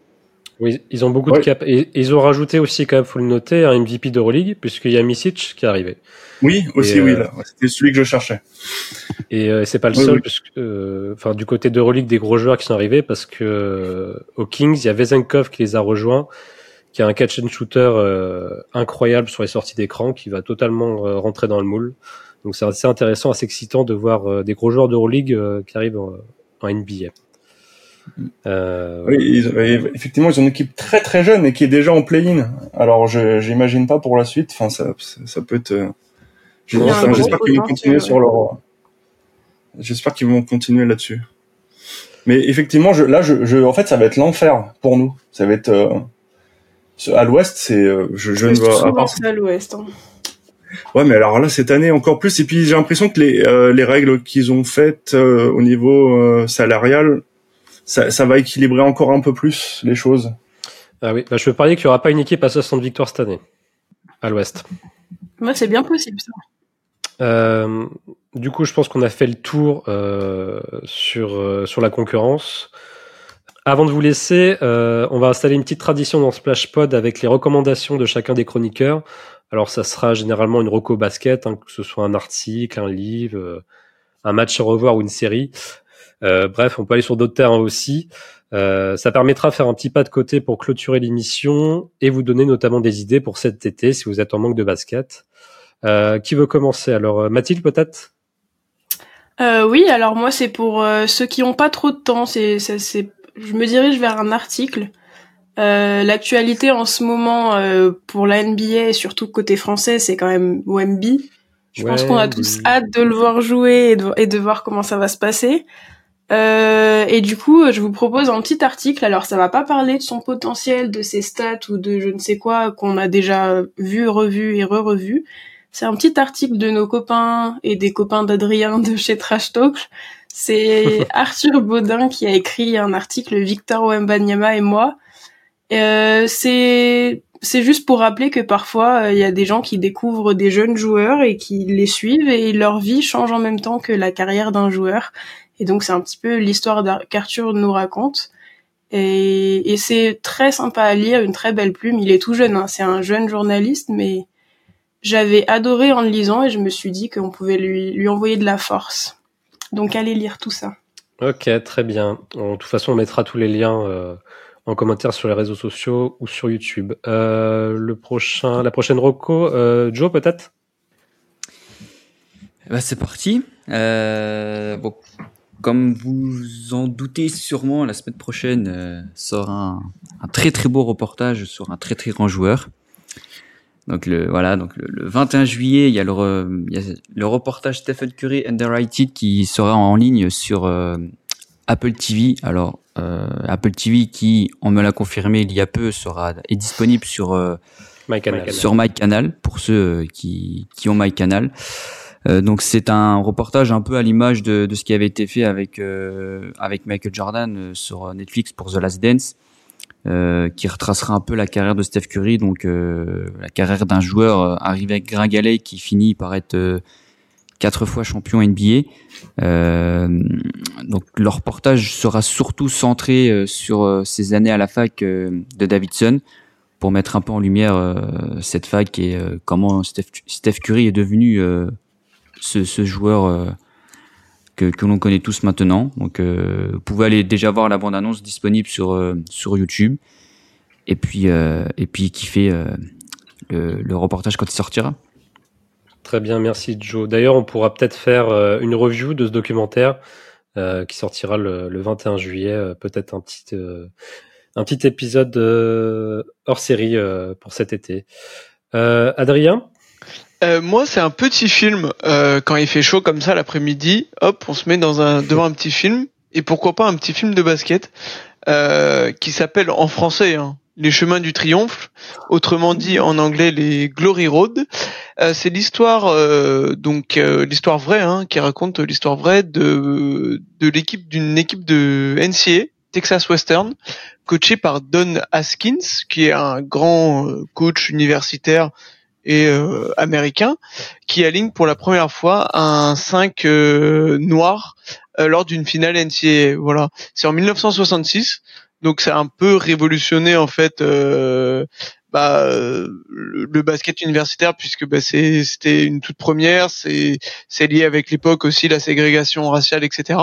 S2: Oui, ils ont beaucoup de cap. Et, ils ont rajouté aussi, quand même, faut le noter, un MVP d'Euroleague, puisqu'il y a Misic qui est arrivé.
S6: Oui, aussi, oui, euh, c'était celui que je cherchais.
S2: Et euh, c'est pas le seul, puisque, euh, enfin, du côté d'Euroleague, des gros joueurs qui sont arrivés, parce que euh, aux Kings, il y a Vezenkov qui les a rejoints, qui a un catch and shooter incroyable sur les sorties d'écran, qui va totalement rentrer dans le moule. Donc c'est assez intéressant, assez excitant de voir des gros joueurs d'Euroleague qui arrivent en, en NBA.
S6: Euh, oui, effectivement, ils ont une équipe très très jeune et qui est déjà en play-in. Alors, je j'imagine pas pour la suite. Enfin, ça, ça peut être. Euh, j'espère qu'ils vont continuer sur leur. J'espère qu'ils vont continuer là-dessus. Mais effectivement, je, là, je, je, en fait, ça va être l'enfer pour nous. Ça va être euh, à l'Ouest, c'est je, je ne vois
S3: à part à l'Ouest. Hein.
S6: Ouais, mais alors là, cette année encore plus. Et puis j'ai l'impression que les, les règles qu'ils ont faites au niveau salarial ça, va équilibrer encore un peu plus les choses.
S2: Ah oui, bah, je peux parier qu'il n'y aura pas une équipe à 60 victoires cette année, à l'Ouest.
S3: Moi, c'est bien possible ça.
S2: Euh, du coup, je pense qu'on a fait le tour euh, sur, euh, sur la concurrence. Avant de vous laisser, on va installer une petite tradition dans Splash Pod avec les recommandations de chacun des chroniqueurs. Alors, ça sera généralement une reco basket, hein, que ce soit un article, un livre, un match à revoir ou une série. Euh, bref, on peut aller sur d'autres terrains aussi. Euh, ça permettra de faire un petit pas de côté pour clôturer l'émission et vous donner notamment des idées pour cet été si vous êtes en manque de basket. Euh, qui veut commencer? Alors Mathilde peut-être?
S3: Oui, alors moi c'est pour ceux qui n'ont pas trop de temps. C'est, c'est, je me dirige vers un article. L'actualité en ce moment pour la NBA et surtout côté français, c'est quand même OMB. Je pense qu'on a tous hâte de le voir jouer et de voir comment ça va se passer. Euh, et du coup, je vous propose un petit article. Alors, ça va pas parler de son potentiel, de ses stats ou de je ne sais quoi qu'on a déjà vu, revu et re-revu. C'est un petit article de nos copains et des copains d'Adrien de chez Trash Talk. C'est Arthur Baudin qui a écrit un article, Victor Wembanyama et moi. Euh, c'est c'est juste pour rappeler que parfois il y a des gens qui découvrent des jeunes joueurs et qui les suivent et leur vie change en même temps que la carrière d'un joueur et donc c'est un petit peu l'histoire qu'Arthur nous raconte. Et, c'est très sympa à lire, une très belle plume. Il est tout jeune, hein. c'est un jeune journaliste, mais j'avais adoré en le lisant et je me suis dit qu'on pouvait lui, lui envoyer de la force. Donc allez lire tout ça.
S2: Ok, très bien. De toute façon, on mettra tous les liens euh, en commentaire sur les réseaux sociaux ou sur YouTube. Euh, le prochain, la prochaine Rocco, euh, Joe peut-être?
S4: Bah, C'est parti. bon, comme vous en doutez sûrement, la semaine prochaine euh, sort un, un, très très beau reportage sur un très très grand joueur. Donc le voilà, donc le, 21 juillet, il y, a le, il y a le reportage Stephen Curry Underrated qui sera en ligne sur Apple TV. Alors euh, Apple TV qui, on me l'a confirmé il y a peu, sera est disponible sur euh,
S2: MyCanal.
S4: sur MyCanal pour ceux euh, qui qui ont MyCanal. Euh, donc c'est un reportage un peu à l'image de, de ce qui avait été fait avec euh, avec Michael Jordan sur Netflix pour The Last Dance, qui retracera un peu la carrière de Steph Curry, donc la carrière d'un joueur arrivé avec gringalet qui finit par être quatre fois champion NBA. Euh, donc leur reportage sera surtout centré euh, sur euh, ces années à la fac de Davidson pour mettre un peu en lumière cette fac et comment Steph, Curry est devenu ce, ce, joueur que, que l'on connaît tous maintenant. Donc vous pouvez aller déjà voir la bande annonce disponible sur sur YouTube et puis et puis kiffer le, le reportage quand il sortira.
S2: Très bien, merci Joe. D'ailleurs, on pourra peut-être faire euh, une review de ce documentaire euh, qui sortira le, 21 juillet, euh, peut-être un petit un petit épisode hors série pour cet été. Adrien?
S5: Moi, c'est un petit film. quand il fait chaud comme ça l'après-midi, hop, on se met dans un devant un petit film et pourquoi pas un petit film de basket qui s'appelle en français hein, les chemins du triomphe, autrement dit en anglais les Glory Road. Euh, c'est l'histoire euh, donc euh, l'histoire vraie hein, qui raconte l'histoire vraie de de l'équipe d'une équipe de NCA Texas Western coachée par Don Haskins qui est un grand coach universitaire et américain qui aligne pour la première fois un 5 noir lors d'une finale NCA. Voilà, c'est en 1966 donc c'est un peu révolutionné en fait euh, bah, le, basket universitaire puisque bah, c'était une toute première, c'est c'est lié avec l'époque aussi la ségrégation raciale etc.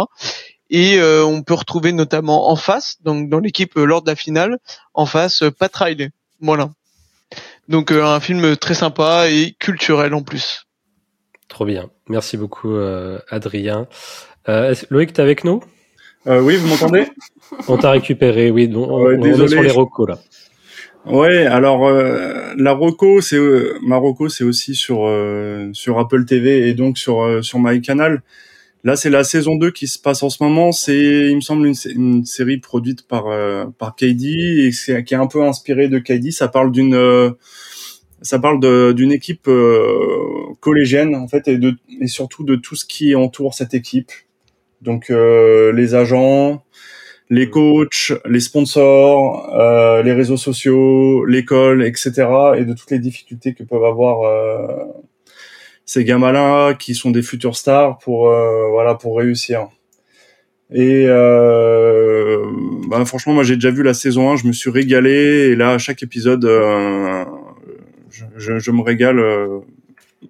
S5: Et euh, on peut retrouver notamment en face, donc dans l'équipe euh, lors de la finale, en face Pat Riley. Voilà. Donc un film très sympa et culturel en plus.
S2: Trop bien. Merci beaucoup Adrien. Loïc, t'es avec nous?
S6: Euh, oui, vous m'entendez?
S2: On t'a récupéré, oui. Donc, on, est sur les Rocco là.
S6: Ouais, alors euh, la Rocco, c'est euh, ma Rocco, c'est aussi sur euh, sur Apple TV et donc sur euh, sur MyCanal. Là, c'est la saison 2 qui se passe en ce moment. C'est, il me semble, une, une série produite par par KD et qui est un peu inspirée de KD. Ça parle d'une ça parle d'une équipe collégienne en fait et de et surtout de tout ce qui entoure cette équipe donc euh, les agents, les mm. coachs, les sponsors, euh, les réseaux sociaux, l'école, etc. Et de toutes les difficultés que peuvent avoir euh, ces gamins-là qui sont des futurs stars pour voilà pour réussir. Et euh, bah, franchement, moi j'ai déjà vu la saison 1, je me suis régalé. Et là, à chaque épisode, je, je, me régale.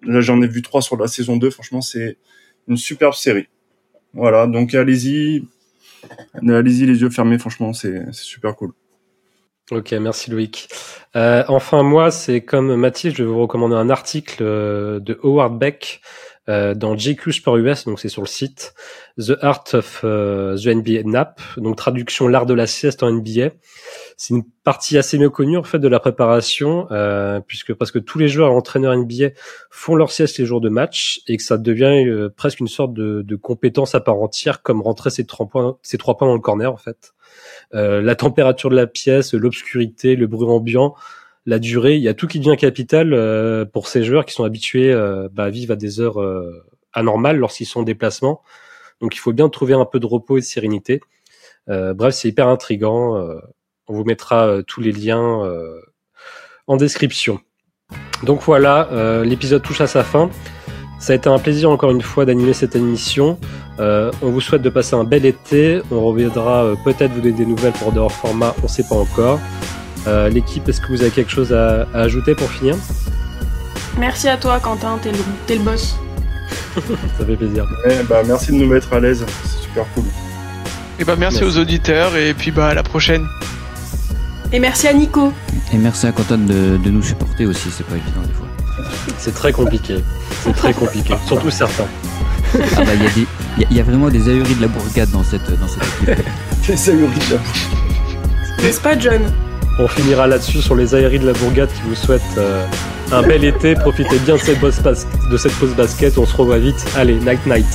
S6: Là, j'en ai vu trois sur la saison 2. Franchement, c'est une superbe série. Voilà, donc allez-y, allez-y les yeux fermés, franchement, c'est super cool.
S2: Ok, merci Loïc. Euh, enfin, moi, c'est comme Mathilde, je vais vous recommander un article euh, de Howard Beck euh, dans GQ Sport US, donc c'est sur le site The Art of the NBA Nap, donc traduction l'art de la sieste en NBA. C'est une partie assez mieux connue en fait de la préparation, euh, puisque parce que tous les joueurs et entraîneurs NBA font leur sieste les jours de match et que ça devient euh, presque une sorte de, de, compétence à part entière, comme rentrer ces trois points, trois points dans le corner en fait. Euh, la température de la pièce, l'obscurité, le bruit ambiant, la durée, il y a tout qui devient capital euh, pour ces joueurs qui sont habitués euh, bah, à vivre à des heures anormales lorsqu'ils sont en déplacement. Donc il faut bien trouver un peu de repos et de sérénité. Euh, bref, c'est hyper intrigant. Euh, on vous mettra euh, tous les liens en description. Donc voilà, l'épisode touche à sa fin. Ça a été un plaisir encore une fois d'animer cette émission. on vous souhaite de passer un bel été. On reviendra peut-être vous donner des nouvelles pour dehors format, on ne sait pas encore. L'équipe, est-ce que vous avez quelque chose à, ajouter pour finir?
S3: Merci à toi Quentin, t'es le, le boss.
S2: ça fait plaisir.
S6: bah, merci de nous mettre à l'aise, c'est super cool.
S5: Et bah merci, aux auditeurs et puis bah à la prochaine.
S3: Et merci à Nico.
S4: Et merci à Quentin de, nous supporter aussi, c'est pas évident des fois.
S2: C'est très compliqué. C'est très compliqué, surtout certains.
S4: Ah bah il y, a vraiment des ahuris de la bourgade dans cette, dans cette équipe.
S6: des ahuris de la
S3: N'est-ce pas John?
S2: On finira là-dessus sur les aéries de la Bourgade qui vous souhaitent euh, un bel été. Profitez bien de cette, pause de cette pause basket. On se revoit vite. Allez, night night.